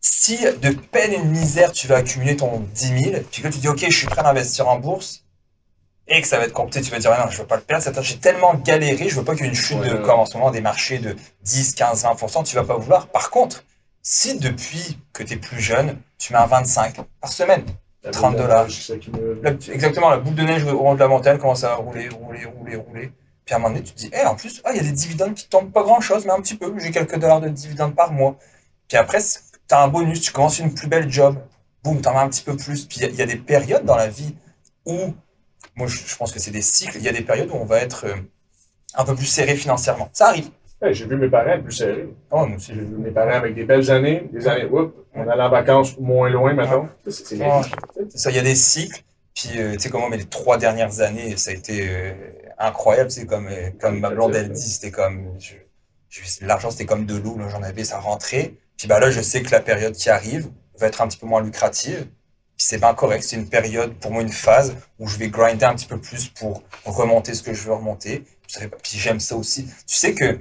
si de peine et de misère, tu vas accumuler ton 10 000, puis que tu dis, OK, je suis prêt à investir en bourse, et que ça va être compliqué, tu vas dire, Ah non, je veux pas le perdre, cette- j'ai tellement galéré, je veux pas qu'il y ait une chute Ouais, de, comme en ce moment, des marchés de 10, 15, 20%, tu vas pas vouloir. Par contre, si depuis que tu es plus jeune, tu mets un 25 par semaine, La 30 boule de dollars. exactement, la boule de neige au haut de la montagne commence à rouler, rouler, rouler, rouler. Puis à un moment donné, tu te dis, eh, en plus, ah, il y a des dividendes qui tombent pas grand chose, mais un petit peu. J'ai quelques dollars de dividendes par mois. Puis après, tu as un bonus, tu commences une plus belle job. Boum, tu en as un petit peu plus. Puis il y a- il y, a des périodes dans la vie où, moi je, pense que c'est des cycles, il y a des périodes où on va être euh, un peu plus serré financièrement. Ça arrive. Hey, J'ai vu mes parents plus serrés. Ah ouais, moi aussi. J'ai vu mes parents avec des belles années, des années, oups, on allait en vacances moins loin, maintenant. C'est. C'est ça, il y a des cycles. Puis, euh, tu sais comment, mais les trois dernières années, ça a été euh, incroyable. C'est comme, euh, comme ma blonde, elle dit, c'était comme, L'argent, c'était comme de l'eau, j'en avais, ça rentrait. Puis bah là, je sais que la période qui arrive va être un petit peu moins lucrative. Puis c'est bien correct, c'est une période, pour moi, une phase où je vais grinder un petit peu plus pour remonter ce que je veux remonter. Puis j'aime ça aussi. Tu sais que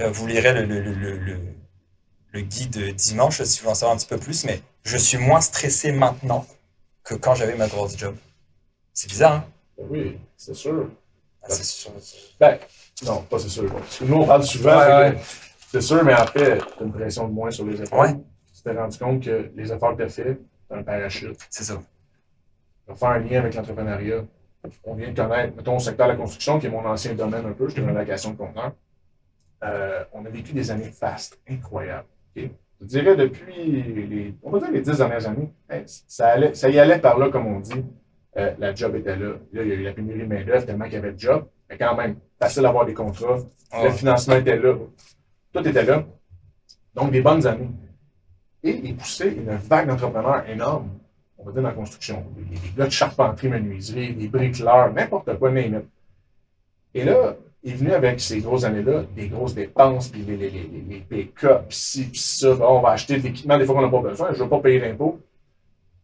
euh, vous lirez le, le, le, le, guide dimanche si vous en savoir un petit peu plus, mais je suis moins stressé maintenant que quand j'avais ma grosse job. C'est bizarre, hein? Oui, c'est sûr. Ah, c'est sûr. Ben, non, pas c'est sûr. Parce que nous, on parle souvent. C'est sûr, mais fait, t'as une pression de moins sur les efforts. Tu t'es rendu compte que les efforts que tu as faits, un parachute. C'est ça. On va faire un lien avec l'entrepreneuriat. On vient de connaître, mettons, le secteur de la construction, qui est mon ancien domaine un peu, je suis dans la location de conteneurs. Euh, on a vécu des années fastes, incroyables. Je dirais depuis les, on va dire les dix dernières années, ça, allait, ça y allait par là, comme on dit. Euh, la job était là. Là, il y a eu la pénurie de main-d'œuvre tellement qu'il y avait de job. Mais quand même, facile d'avoir des contrats. Le financement était là. Tout était là. Donc, des bonnes années. Et il poussait une vague d'entrepreneurs énorme, on va dire, dans la construction. Des, gars de charpenterie, menuiserie, des bricoleurs, n'importe quoi, même. Et là, il est venu avec ces grosses années-là, des grosses dépenses, puis les, les, les, les pick-up, ci, puis ça. on va acheter de l'équipement des fois qu'on n'a pas besoin, je ne veux pas payer d'impôts.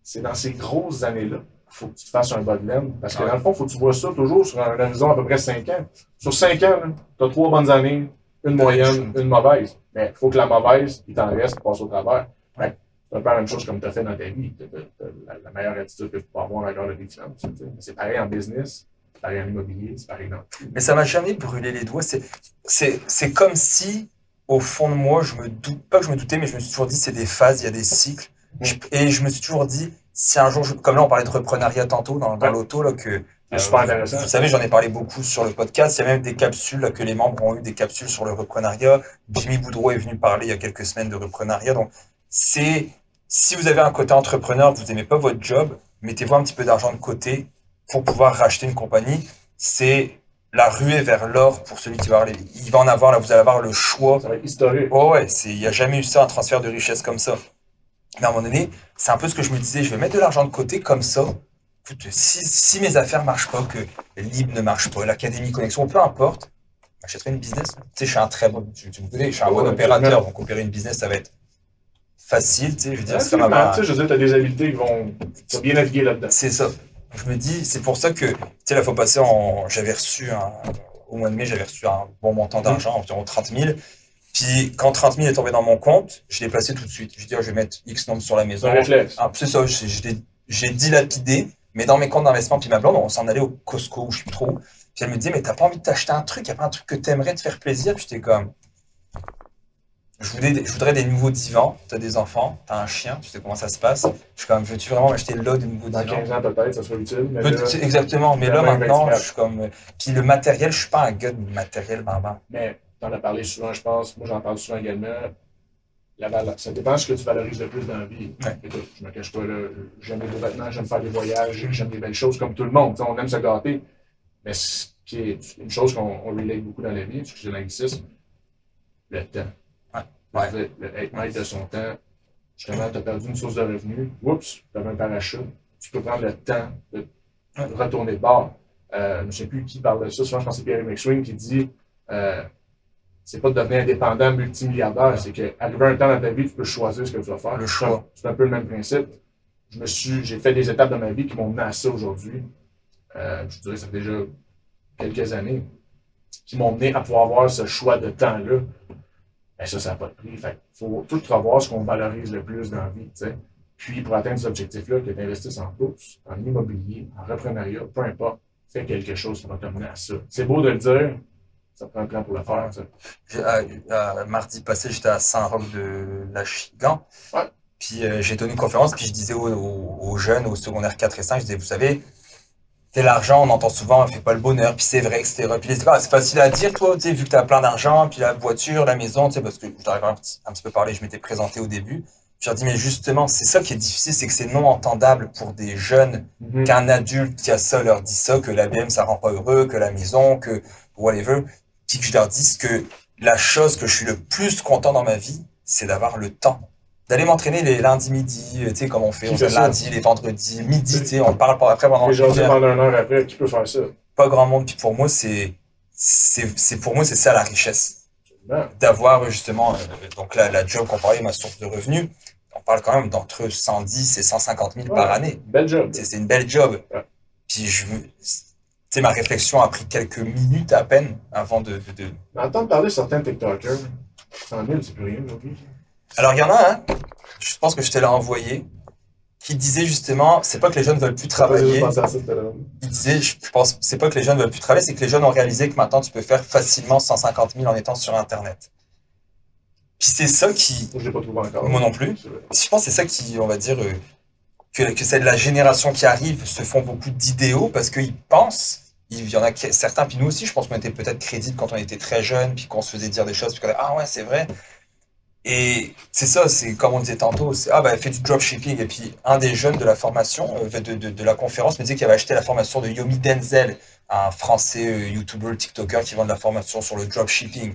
C'est dans ces grosses années-là qu'il faut que tu te fasses un bas de laine. Parce que dans le fond, il faut que tu vois ça toujours sur un horizon à peu près 5 ans. Sur 5 ans, tu as trois bonnes années, une moyenne, une mauvaise. Mais il faut que la mauvaise, il t'en reste pour passer au travers. C'est un peu la même chose comme tu as fait dans ta vie. As, la, meilleure attitude que tu peux avoir avec des finances. C'est pareil en business c'est pareil en immobilier, c'est pareil dans Mais ça m'a jamais brûlé les doigts. C'est comme si, au fond de moi, je me doute, pas que je me doutais, mais je me suis toujours dit, c'est des phases, il y a des cycles. Mm. et je me suis toujours dit, si un jour, comme là, on parlait de reprenariat tantôt dans, dans l'auto, là, que. Super intéressant. Vous savez, j'en ai parlé beaucoup sur le podcast. Il y a même des capsules, là, que les membres ont eu des capsules sur le reprenariat. Jimmy Boudreau est venu parler il y a quelques semaines de reprenariat. Donc, c'est, si vous avez un côté entrepreneur, vous n'aimez pas votre job, mettez-vous un petit peu d'argent de côté pour pouvoir racheter une compagnie, c'est la ruée vers l'or pour celui qui va avoir Il va en avoir, là, vous allez avoir le choix. Ça va être historique. Oh ouais, il n'y a jamais eu ça, un transfert de richesse comme ça. Mais à un moment donné, c'est un peu ce que je me disais, je vais mettre de l'argent de côté comme ça. si, si mes affaires ne marchent pas, que Libre ne marche pas, l'Académie Connexion, peu importe, j'achèterai une business. Tu sais, je suis un très bon, tu, me connais, je suis un bon opérateur, donc opérer une business, ça va être facile, tu sais, je veux dire, c'est comme Tu sais, je veux dire, tu as des habiletés qui vont, bien naviguer là-dedans. C'est ça je me dis, c'est pour ça que, tu sais, la fois passée, j'avais reçu un, au mois de mai, j'avais reçu un bon montant d'argent, environ 30 000. Puis quand 30 000 est tombé dans mon compte, je l'ai placé tout de suite. Je dis, oh, je vais mettre X nombre sur la maison. Ah, c'est ça, j'ai dilapidé, mais dans mes comptes d'investissement, puis ma blonde, on s'en allait au Costco, je sais plus trop. Puis elle me dit, mais t'as pas envie de t'acheter un truc, y a pas un truc que t'aimerais te faire plaisir? Puis j'étais comme, je voudrais, je voudrais des nouveaux divans. Tu as des enfants, tu as un chien, tu sais comment ça se passe. Je suis comme, veux-tu vraiment acheter là des nouveaux divans? Dans 15 ans peut-être, ça serait utile. Mais exactement, mais là maintenant, je suis comme. Puis le matériel, je suis pas un gars de matériel barbare. Mais tu en as parlé souvent, je pense. Moi, j'en parle souvent également. La ça dépend de ce que tu valorises le plus dans la vie. Écoute, je me cache pas là. J'aime les beaux vêtements, j'aime faire des voyages, j'aime des belles choses comme tout le monde. on aime se gâter. Mais ce qui est une chose qu'on relate beaucoup dans la vie, excusez l'anglicisme, le temps Ouais. Le, être maître de son temps. Justement, tu as perdu une source de revenus. Oups, tu as un parachute. Tu peux prendre le temps de retourner de bord. Euh, je ne sais plus qui parle de ça. Souvent, je pense que c'est Pierre McSwing qui dit euh, c'est pas de devenir indépendant multimilliardaire, c'est qu'arriver un temps dans ta vie, tu peux choisir ce que tu vas faire. Le choix. C'est un peu le même principe. Je me suis, j'ai fait des étapes dans ma vie qui m'ont mené à ça aujourd'hui. Euh, je dirais que ça fait déjà quelques années, qui m'ont mené à pouvoir avoir ce choix de temps-là. Ben, ça, ça n'a pas de prix. Fait faut tout revoir ce qu'on valorise le plus dans la vie. Puis, pour atteindre cet objectif-là, que tu investisses en bourse, en immobilier, en reprenariat, peu importe, fais quelque chose qui va t'amener à ça. C'est beau de le dire, ça prend un plan pour le faire. Ça. Euh, euh, mardi passé, j'étais à Saint-Roch de la Chigan. Puis euh, j'ai donné une conférence, puis je disais aux, aux, jeunes, aux secondaires 4 et 5, je disais, vous savez, c'est l'argent, on entend souvent, fait pas le bonheur, puis c'est vrai, etc. Puis c'est facile à dire, toi, tu sais, vu que tu as plein d'argent, puis la voiture, la maison, tu sais, parce que je t'arrive un, un petit peu parler, je m'étais présenté au début. Je leur dis, mais justement, c'est ça qui est difficile, c'est que c'est non entendable pour des jeunes, mhm. qu'un adulte qui a ça leur dit ça, que l'ABM, ça rend pas heureux, que la maison, que whatever. Puis que je leur dise que la chose que je suis le plus content dans ma vie, c'est d'avoir le temps d'aller m'entraîner les lundis midi, tu sais, comme on fait, on fait lundi, les vendredis, midi, tu sais, on parle pas après pendant Les gens pendant une heure après, qui peut faire ça? Pas grand monde. Puis pour moi, c'est, c'est, pour moi, c'est ça la richesse. d'avoir justement, euh, donc là, la job comparée ma source de revenus, on parle quand même d'entre 110 et 150 000 par année. Belle job. C'est une belle job. Puis je sais, ma réflexion a pris quelques minutes à peine avant de. de, de... Entendre parler certains TikTokers, 100 000, c'est plus rien aujourd'hui. Alors, il y en a un, je pense que je te l'ai envoyé, qui disait justement, c'est pas que les jeunes veulent plus travailler. Il disait, je pense, c'est pas que les jeunes veulent plus travailler, c'est que les jeunes ont réalisé que maintenant tu peux faire facilement 150 000 en étant sur Internet. Puis c'est ça qui. Je pas. Moi non plus. Je pense que c'est ça qui, on va dire, euh, que, que c'est de la génération qui arrive se font beaucoup d'idéaux parce qu'ils pensent. Il y en a certains, puis nous aussi, je pense qu'on était peut-être crédibles quand on était très jeunes, puis qu'on se faisait dire des choses, puis qu'on ah ouais, c'est vrai. Et c'est ça, c'est comme on disait tantôt, c'est ah bah fait du dropshipping. Et puis un des jeunes de la formation, euh, de, de, de, la conférence, me disait qu'il avait acheté la formation de Yomi Denzel, un français euh, YouTuber, TikToker qui vend de la formation sur le dropshipping,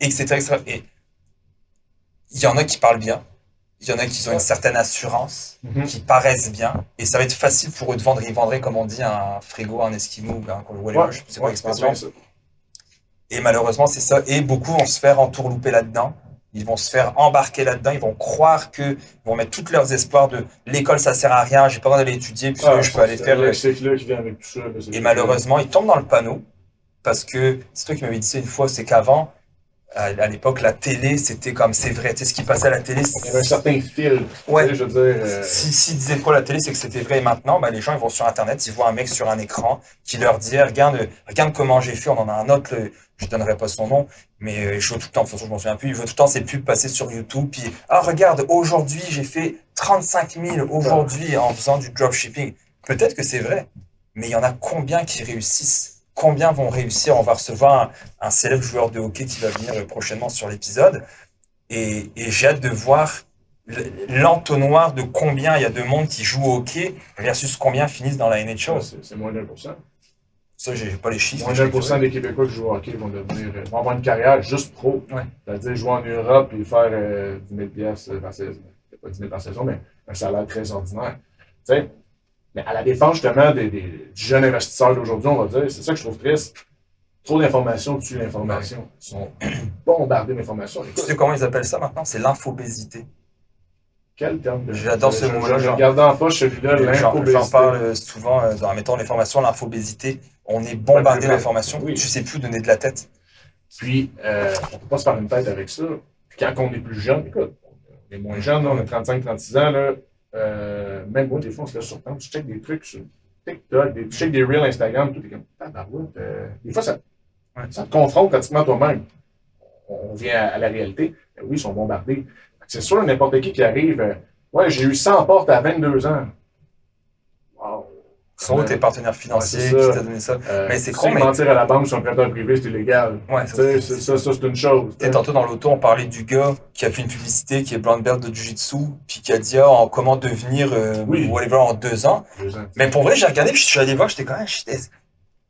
etc. Et il y en a qui parlent bien, il y en a qui ont une certaine assurance, mhm. qui paraissent bien, et ça va être facile pour eux de vendre. Ils vendraient, comme on dit, un frigo, un esquimau, un ouais, je sais pas l'expression. Et malheureusement, c'est ça. Et beaucoup vont se faire entourlouper là-dedans ils vont se faire embarquer là-dedans, ils vont croire que, ils vont mettre tous leurs espoirs de l'école ça sert à rien, j'ai pas besoin d'aller étudier puisque ah, je peux aller faire. Et malheureusement, ils tombent dans le panneau parce que c'est toi qui m'avais dit ça une fois, c'est qu'avant, à, l'époque, la télé, c'était comme, c'est vrai, tu sais, ce qui passait à la télé. Il y avait un certain fil. Ouais. je veux dire. Euh, si, si disaient quoi la télé, c'est que c'était vrai. Et maintenant, ben, les gens, ils vont sur Internet, ils voient un mec sur un écran qui leur dit, regarde, regarde comment j'ai fait. On en a un autre, je donnerai pas son nom, mais euh, je vois tout le temps, de toute façon, je m'en souviens plus, il veut tout le temps ses pubs passer sur YouTube, puis, ah, regarde, aujourd'hui, j'ai fait 35 000 aujourd'hui en faisant du dropshipping. Peut-être que c'est vrai, mais il y en a combien qui réussissent? Combien vont réussir? On va recevoir un, célèbre joueur de hockey qui va venir prochainement sur l'épisode. Et, j'ai hâte de voir l'entonnoir de combien il y a de monde qui joue au hockey versus combien finissent dans la NHL. C'est moins pour cent. Ça, j'ai pas les chiffres. Moins d'un des Québécois qui jouent au hockey vont, devenir, euh, vont avoir une carrière juste pro. Ouais. C'est-à-dire jouer en Europe et faire euh, 10 000 pièces par saison. Pas 10 000 par saison, mais un salaire très ordinaire. Mais à la défense, justement, des, des jeunes investisseurs d'aujourd'hui, on va dire, c'est ça que je trouve triste. Trop d'informations dessus l'information. Ils sont bombardés d'informations. Tu sais comment ils appellent ça maintenant? C'est l'infobésité. Quel terme J'adore ce mot-là. Je regarde en poche celui-là, l'infobésité. J'en parle euh, souvent euh, dans, mettons, les formations, l'infobésité. On est bombardé d'informations. Oui. Tu sais plus donner de la tête. Puis, euh, on ne peut pas se faire une tête avec ça. Puis quand on est plus jeune, écoute, on est moins jeune, on a 35-36 ans, là, euh, même moi, des fois, on se laisse surprendre. Tu checkes des trucs sur TikTok, des, tu checkes des reels Instagram, tout est comme, tabarouette. Euh, des fois, ça, ça te confronte pratiquement toi-même. On vient à, la réalité. Ben oui, ils sont bombardés. C'est sûr, n'importe qui qui arrive, euh, ouais, j'ai eu 100 portes à 22 ans. Sont tes partenaires financiers qui t'a donné ça. Euh, mais c'est con. Mais... mentir à la banque sur un prêteur privé, c'est illégal. Ouais, ça, ça, ça c'est une chose. Et tantôt dans l'auto, on parlait du gars qui a fait une publicité, qui est brown belt de Jiu-Jitsu, puis qui a dit oh, comment devenir euh, whatever en deux ans. deux ans. Mais pour vrai, j'ai regardé, puis je suis allé voir, j'étais quand même.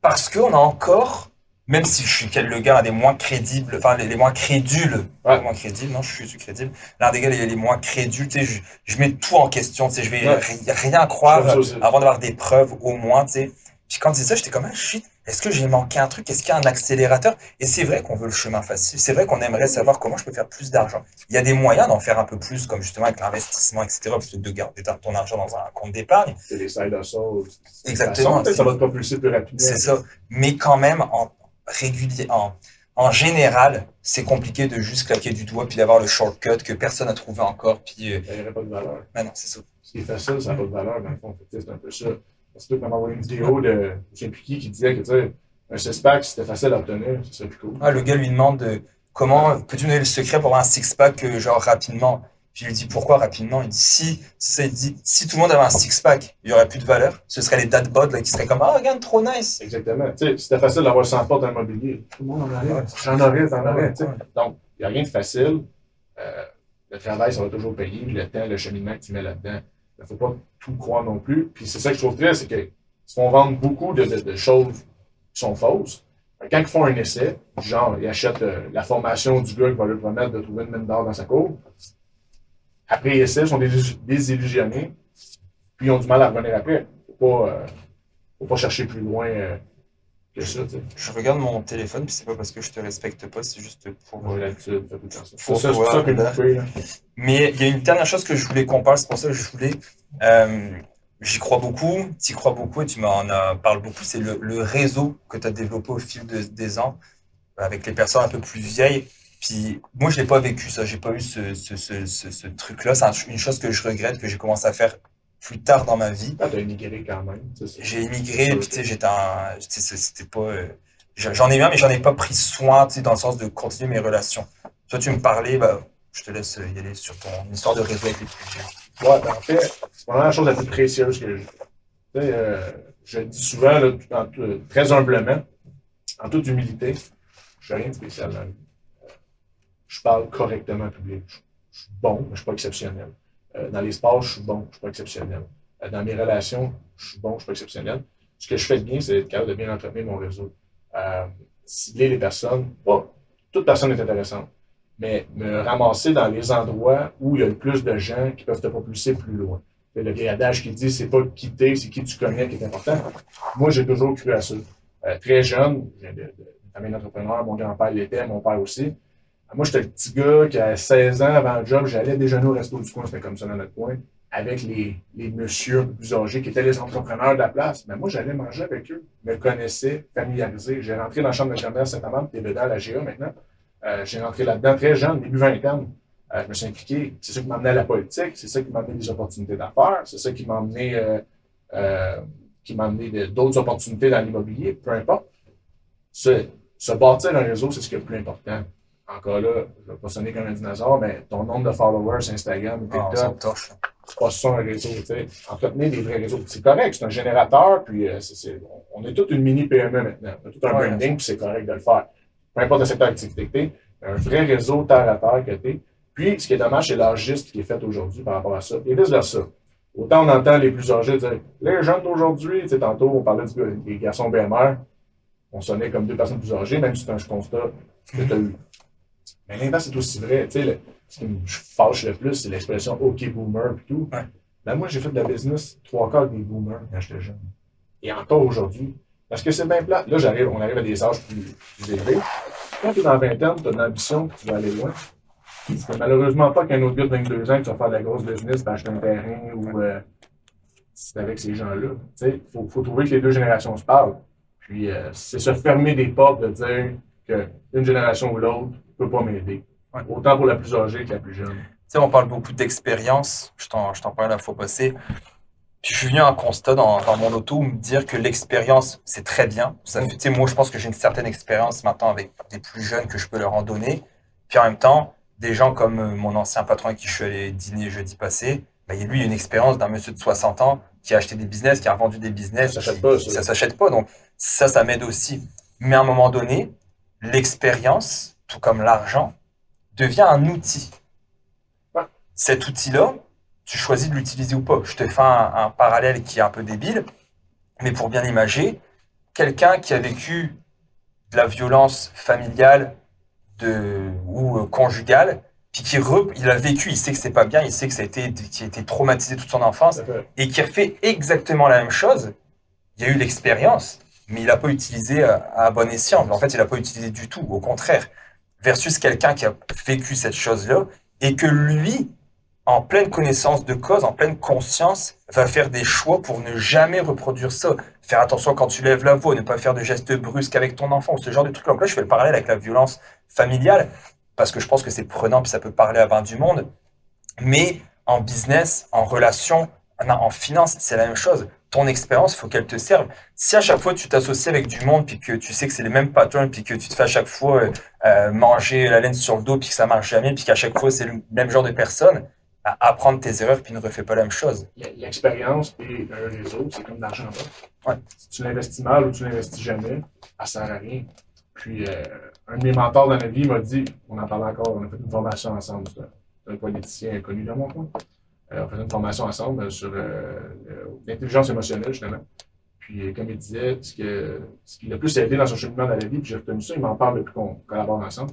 Parce qu'on a encore même si je suis le gars des moins crédibles, enfin les, moins crédules, ouais. moins crédibles, non, je suis, crédible, l'un des gars les, les, moins crédules, tu sais, je, je, mets tout en question, tu sais, je vais rien croire avant d'avoir des preuves au moins, tu sais. Puis quand c'est ça, j'étais comme, ah, shit, est-ce que j'ai manqué un truc? Est-ce qu'il y a un accélérateur? Et c'est vrai qu'on veut le chemin facile. C'est vrai qu'on aimerait savoir comment je peux faire plus d'argent. Il y a des moyens d'en faire un peu plus, comme justement avec l'investissement, etc., plutôt que de garder ton argent dans un compte d'épargne. C'est les side. Exactement. Ça va te propulser plus rapidement. C'est ça. Mais quand même, en, régulier, en, en général, c'est compliqué de juste claquer du doigt puis d'avoir le shortcut que personne n'a trouvé encore. Puis, euh, Il n'y pas de valeur. Non, c'est ça. Ce qui est facile, ça n'a pas de valeur, dans le fond. C'est un peu ça. Parce que tu m'as envoyé une vidéo de je qui disait que, tu sais, un six-pack, c'était facile à obtenir, ce serait plus cool. Ah, le gars lui demande de, comment peux-tu donner le secret pour avoir un six-pack, euh, genre, rapidement? Puis je lui dis pourquoi rapidement? Il dit si, il dit, si tout le monde avait un six-pack, il y aurait plus de valeur. Ce serait les dad là, qui seraient comme Ah, regarde, trop nice. Exactement. Sais, c'était facile d'avoir 100 portes dans l'immobilier. Tout le monde en aurait. J'en aurais, t'en aurais. Donc, il n'y a rien de facile. Euh, le travail, ça va toujours payer. Le temps, le cheminement que tu mets là-dedans. Il ne faut pas tout croire non plus. Puis c'est ça que je trouve très, c'est qu'ils font vendre beaucoup de, de, de, choses qui sont fausses. Quand ils font un essai, genre, ils achètent euh, la formation du gars qui va leur permettre de trouver une mine d'or dans sa cour, après essai, ils sont que ça, tu sais. Je regarde mon téléphone, puis c'est pas parce que je te respecte pas, c'est juste pour. J'ai l'habitude, ça. Faut ça, c'est pour ça que me coupe, là. Mais il y a une dernière chose que je voulais qu'on parle, c'est pour ça que je voulais. euh, J'y crois beaucoup, tu y crois beaucoup et tu m'en parles beaucoup. C'est le, le réseau que tu as développé au fil de- des ans avec les personnes un peu plus vieilles. Puis moi, je l'ai pas vécu ça. J'ai pas eu ce, ce, ce, truc-là. C'est un- une chose que je regrette, que j'ai commencé à faire plus tard dans ma vie. Ah, t'as immigré quand même. J'ai immigré, puis tu sais, j'étais sais, C'était pas. euh, J'en ai eu un, mais j'en ai pas pris soin, tu sais, dans le sens de continuer mes relations. Toi, tu me parlais, bah, je te laisse y aller sur ton histoire de réseau avec les plus. Ouais, ben, en fait, c'est vraiment la chose la plus précieuse que j'ai. Tu sais, euh, je le dis souvent, là, tout en tout- très humblement, en toute humilité, je fais rien de spécial dans la vie. Je parle correctement en public. Je, suis bon, mais je suis pas exceptionnel. Euh, dans les sports, je suis bon, je suis pas exceptionnel. Euh, dans mes relations, je suis bon, je suis pas exceptionnel. Ce que je fais de bien, c'est être capable de bien entretenir mon réseau. Euh, cibler les personnes. Pas toute personne est intéressante mais me ramasser dans les endroits où il y a le plus de gens qui peuvent te propulser plus loin. Le vieil adage qui dit c'est pas qui t'es, c'est qui tu connais qui est important. Moi, j'ai toujours cru à ça. Très jeune, de famille d'entrepreneurs, mon grand-père l'était, mon père aussi. Moi, j'étais le petit gars qui, à 16 ans, avant le job, j'allais déjeuner au resto du coin, c'était comme ça dans notre coin, avec les, les messieurs plus âgés qui étaient les entrepreneurs de la place. Mais moi, j'allais manger avec eux, me connaissais, familiarisé. J'ai rentré dans la chambre de commerce Saint-Amand, qui est dedans à la GA maintenant. Euh, j'ai rentré là-dedans très jeune, début vingtaine. Euh, je me suis impliqué. C'est ça qui m'a amené à la politique, c'est ça qui m'a amené des opportunités d'affaires, c'est ça qui m'a amené, euh, euh, qui amené d'autres opportunités dans l'immobilier, peu importe. Se, se bâtir un réseau, c'est ce qui est le plus important. Encore là, je ne vais pas sonner comme un dinosaure, mais ton nombre de followers Instagram, Ah, TikTok, c'est pas ça un réseau, tu sais. Entretenir des vrais réseaux. C'est correct, c'est un générateur, puis euh, c'est, c'est- on- est toute une mini PME maintenant. On a tout un Ouais, branding, puis c'est correct de le faire. Peu importe le secteur d'activité que t'es, un vrai réseau terre à terre que t'es. Puis, ce qui est dommage, c'est l'enregistre qui est fait aujourd'hui par rapport à ça. Et vice-versa. Autant on entend les plus âgés dire les jeunes d'aujourd'hui, tu sais, tantôt, on parlait du- des garçons BMR, on sonnait comme deux personnes plus âgées, même si c'est un constat que tu as eu. Mais l'inverse, c'est aussi vrai. Tu sais, ce qui me fâche le plus, c'est l'expression OK boomer et tout. Ben, moi, j'ai fait de la business trois quarts des boomers quand j'étais jeune. Et encore aujourd'hui. Parce que c'est bien plat. Là, j'arrive, on arrive à des âges plus, plus élevés. Quand tu es dans la vingtaine, tu as une ambition que tu vas aller loin. C'est malheureusement pas qu'un autre gars de 22 ans qui va faire de la grosse business, va acheter un terrain ou euh, c'est avec ces gens-là. Il faut, faut trouver que les deux générations se parlent. Puis euh, c'est se fermer des portes de dire qu'une génération ou l'autre peut pas m'aider. Ouais. Autant pour la plus âgée que la plus jeune. Tu sais, on parle beaucoup d'expérience. Je t'en, je t'en parlais la fois passée. Puis je suis venu à un constat dans, dans mon auto, me dire que l'expérience, c'est très bien. Ça fait, tu sais, moi, je pense que j'ai une certaine expérience maintenant avec des plus jeunes que je peux leur en donner. Puis en même temps, des gens comme euh, mon ancien patron avec qui je suis allé dîner jeudi passé, bah, lui, il a une expérience d'un monsieur de 60 ans qui a acheté des business, qui a vendu des business. Ça s'achète pas, ça. ça s'achète pas. Donc, ça, ça m'aide aussi. Mais à un moment donné, l'expérience, tout comme l'argent, devient un outil. Cet outil-là, tu choisis de l'utiliser ou pas. Je te fais un, un parallèle qui est un peu débile, mais pour bien imager, quelqu'un qui a vécu de la violence familiale de, ou euh, conjugale, puis qui re- il a vécu, il sait que c'est pas bien, il sait que ça a été, qu'il a été traumatisé toute son enfance, et qui a fait exactement la même chose, il y a eu l'expérience, mais il n'a pas utilisé à, à bon escient. En fait, il n'a pas utilisé du tout, au contraire. Versus quelqu'un qui a vécu cette chose-là et que lui, en pleine connaissance de cause, en pleine conscience, va faire des choix pour ne jamais reproduire ça. Faire attention quand tu lèves la voix, ne pas faire de gestes brusques avec ton enfant, ce genre de trucs. Donc là, je fais le parallèle avec la violence familiale parce que je pense que c'est prenant puis ça peut parler à 20 du monde. Mais en business, en relation, en finance, c'est la même chose. Ton expérience, il faut qu'elle te serve. Si à chaque fois tu t'associes avec du monde, puis que tu sais que c'est les mêmes patterns, puis que tu te fais à chaque fois euh, euh, manger la laine sur le dos, puis que ça marche jamais, puis qu'à chaque fois c'est le même genre de personne, bah, apprendre tes erreurs, puis ne refais pas la même chose. L'expérience et un réseau, c'est comme l'argent. Ouais. Si tu l'investis mal ou tu l'investis jamais, ça sert à rien. Puis, euh, un de mes mentors dans la vie m'a dit, on en parlait encore, on a fait une formation ensemble, un politicien connu dans mon coin. Euh, on faisait une formation ensemble sur euh, euh, l'intelligence émotionnelle, justement. Puis, euh, comme il disait, ce, que, ce qui l'a plus aidé dans son cheminement dans la vie, puis j'ai retenu ça, il m'en parle depuis qu'on collabore ensemble,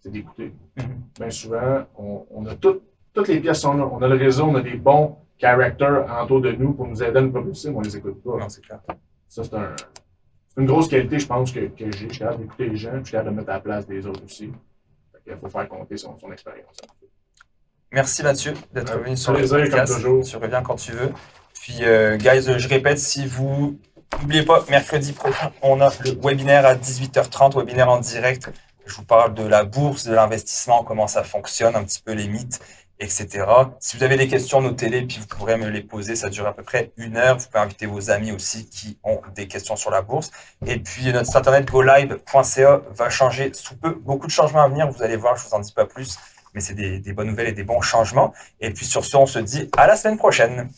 c'est d'écouter. Mhm. Bien souvent, on, on a tout- toutes les pièces sont là. On a le réseau, on a des bons characters autour de nous pour nous aider à nous propulser, mais on les écoute pas. Non, c'est clair. Ça, c'est un, une grosse qualité, je pense, que, que j'ai. Je suis capable d'écouter les gens, puis je suis capable de mettre à la place des autres aussi. Il faut faire compter son, son expérience. Merci Mathieu d'être Ouais, venu sur le podcast. Tu reviens quand tu veux. Puis, euh, guys, je répète, si vous n'oubliez pas, mercredi prochain, on a le webinaire à 18h30, webinaire en direct. Je vous parle de la bourse, de l'investissement, comment ça fonctionne, un petit peu les mythes, etc. Si vous avez des questions, notez-les, puis vous pourrez me les poser. Ça dure à peu près une heure. Vous pouvez inviter vos amis aussi qui ont des questions sur la bourse. Et puis, notre site internet golive.ca va changer sous peu. Beaucoup de changements à venir. Vous allez voir, je vous en dis pas plus, mais c'est des, bonnes nouvelles et des bons changements. Et puis, sur ce, on se dit à la semaine prochaine.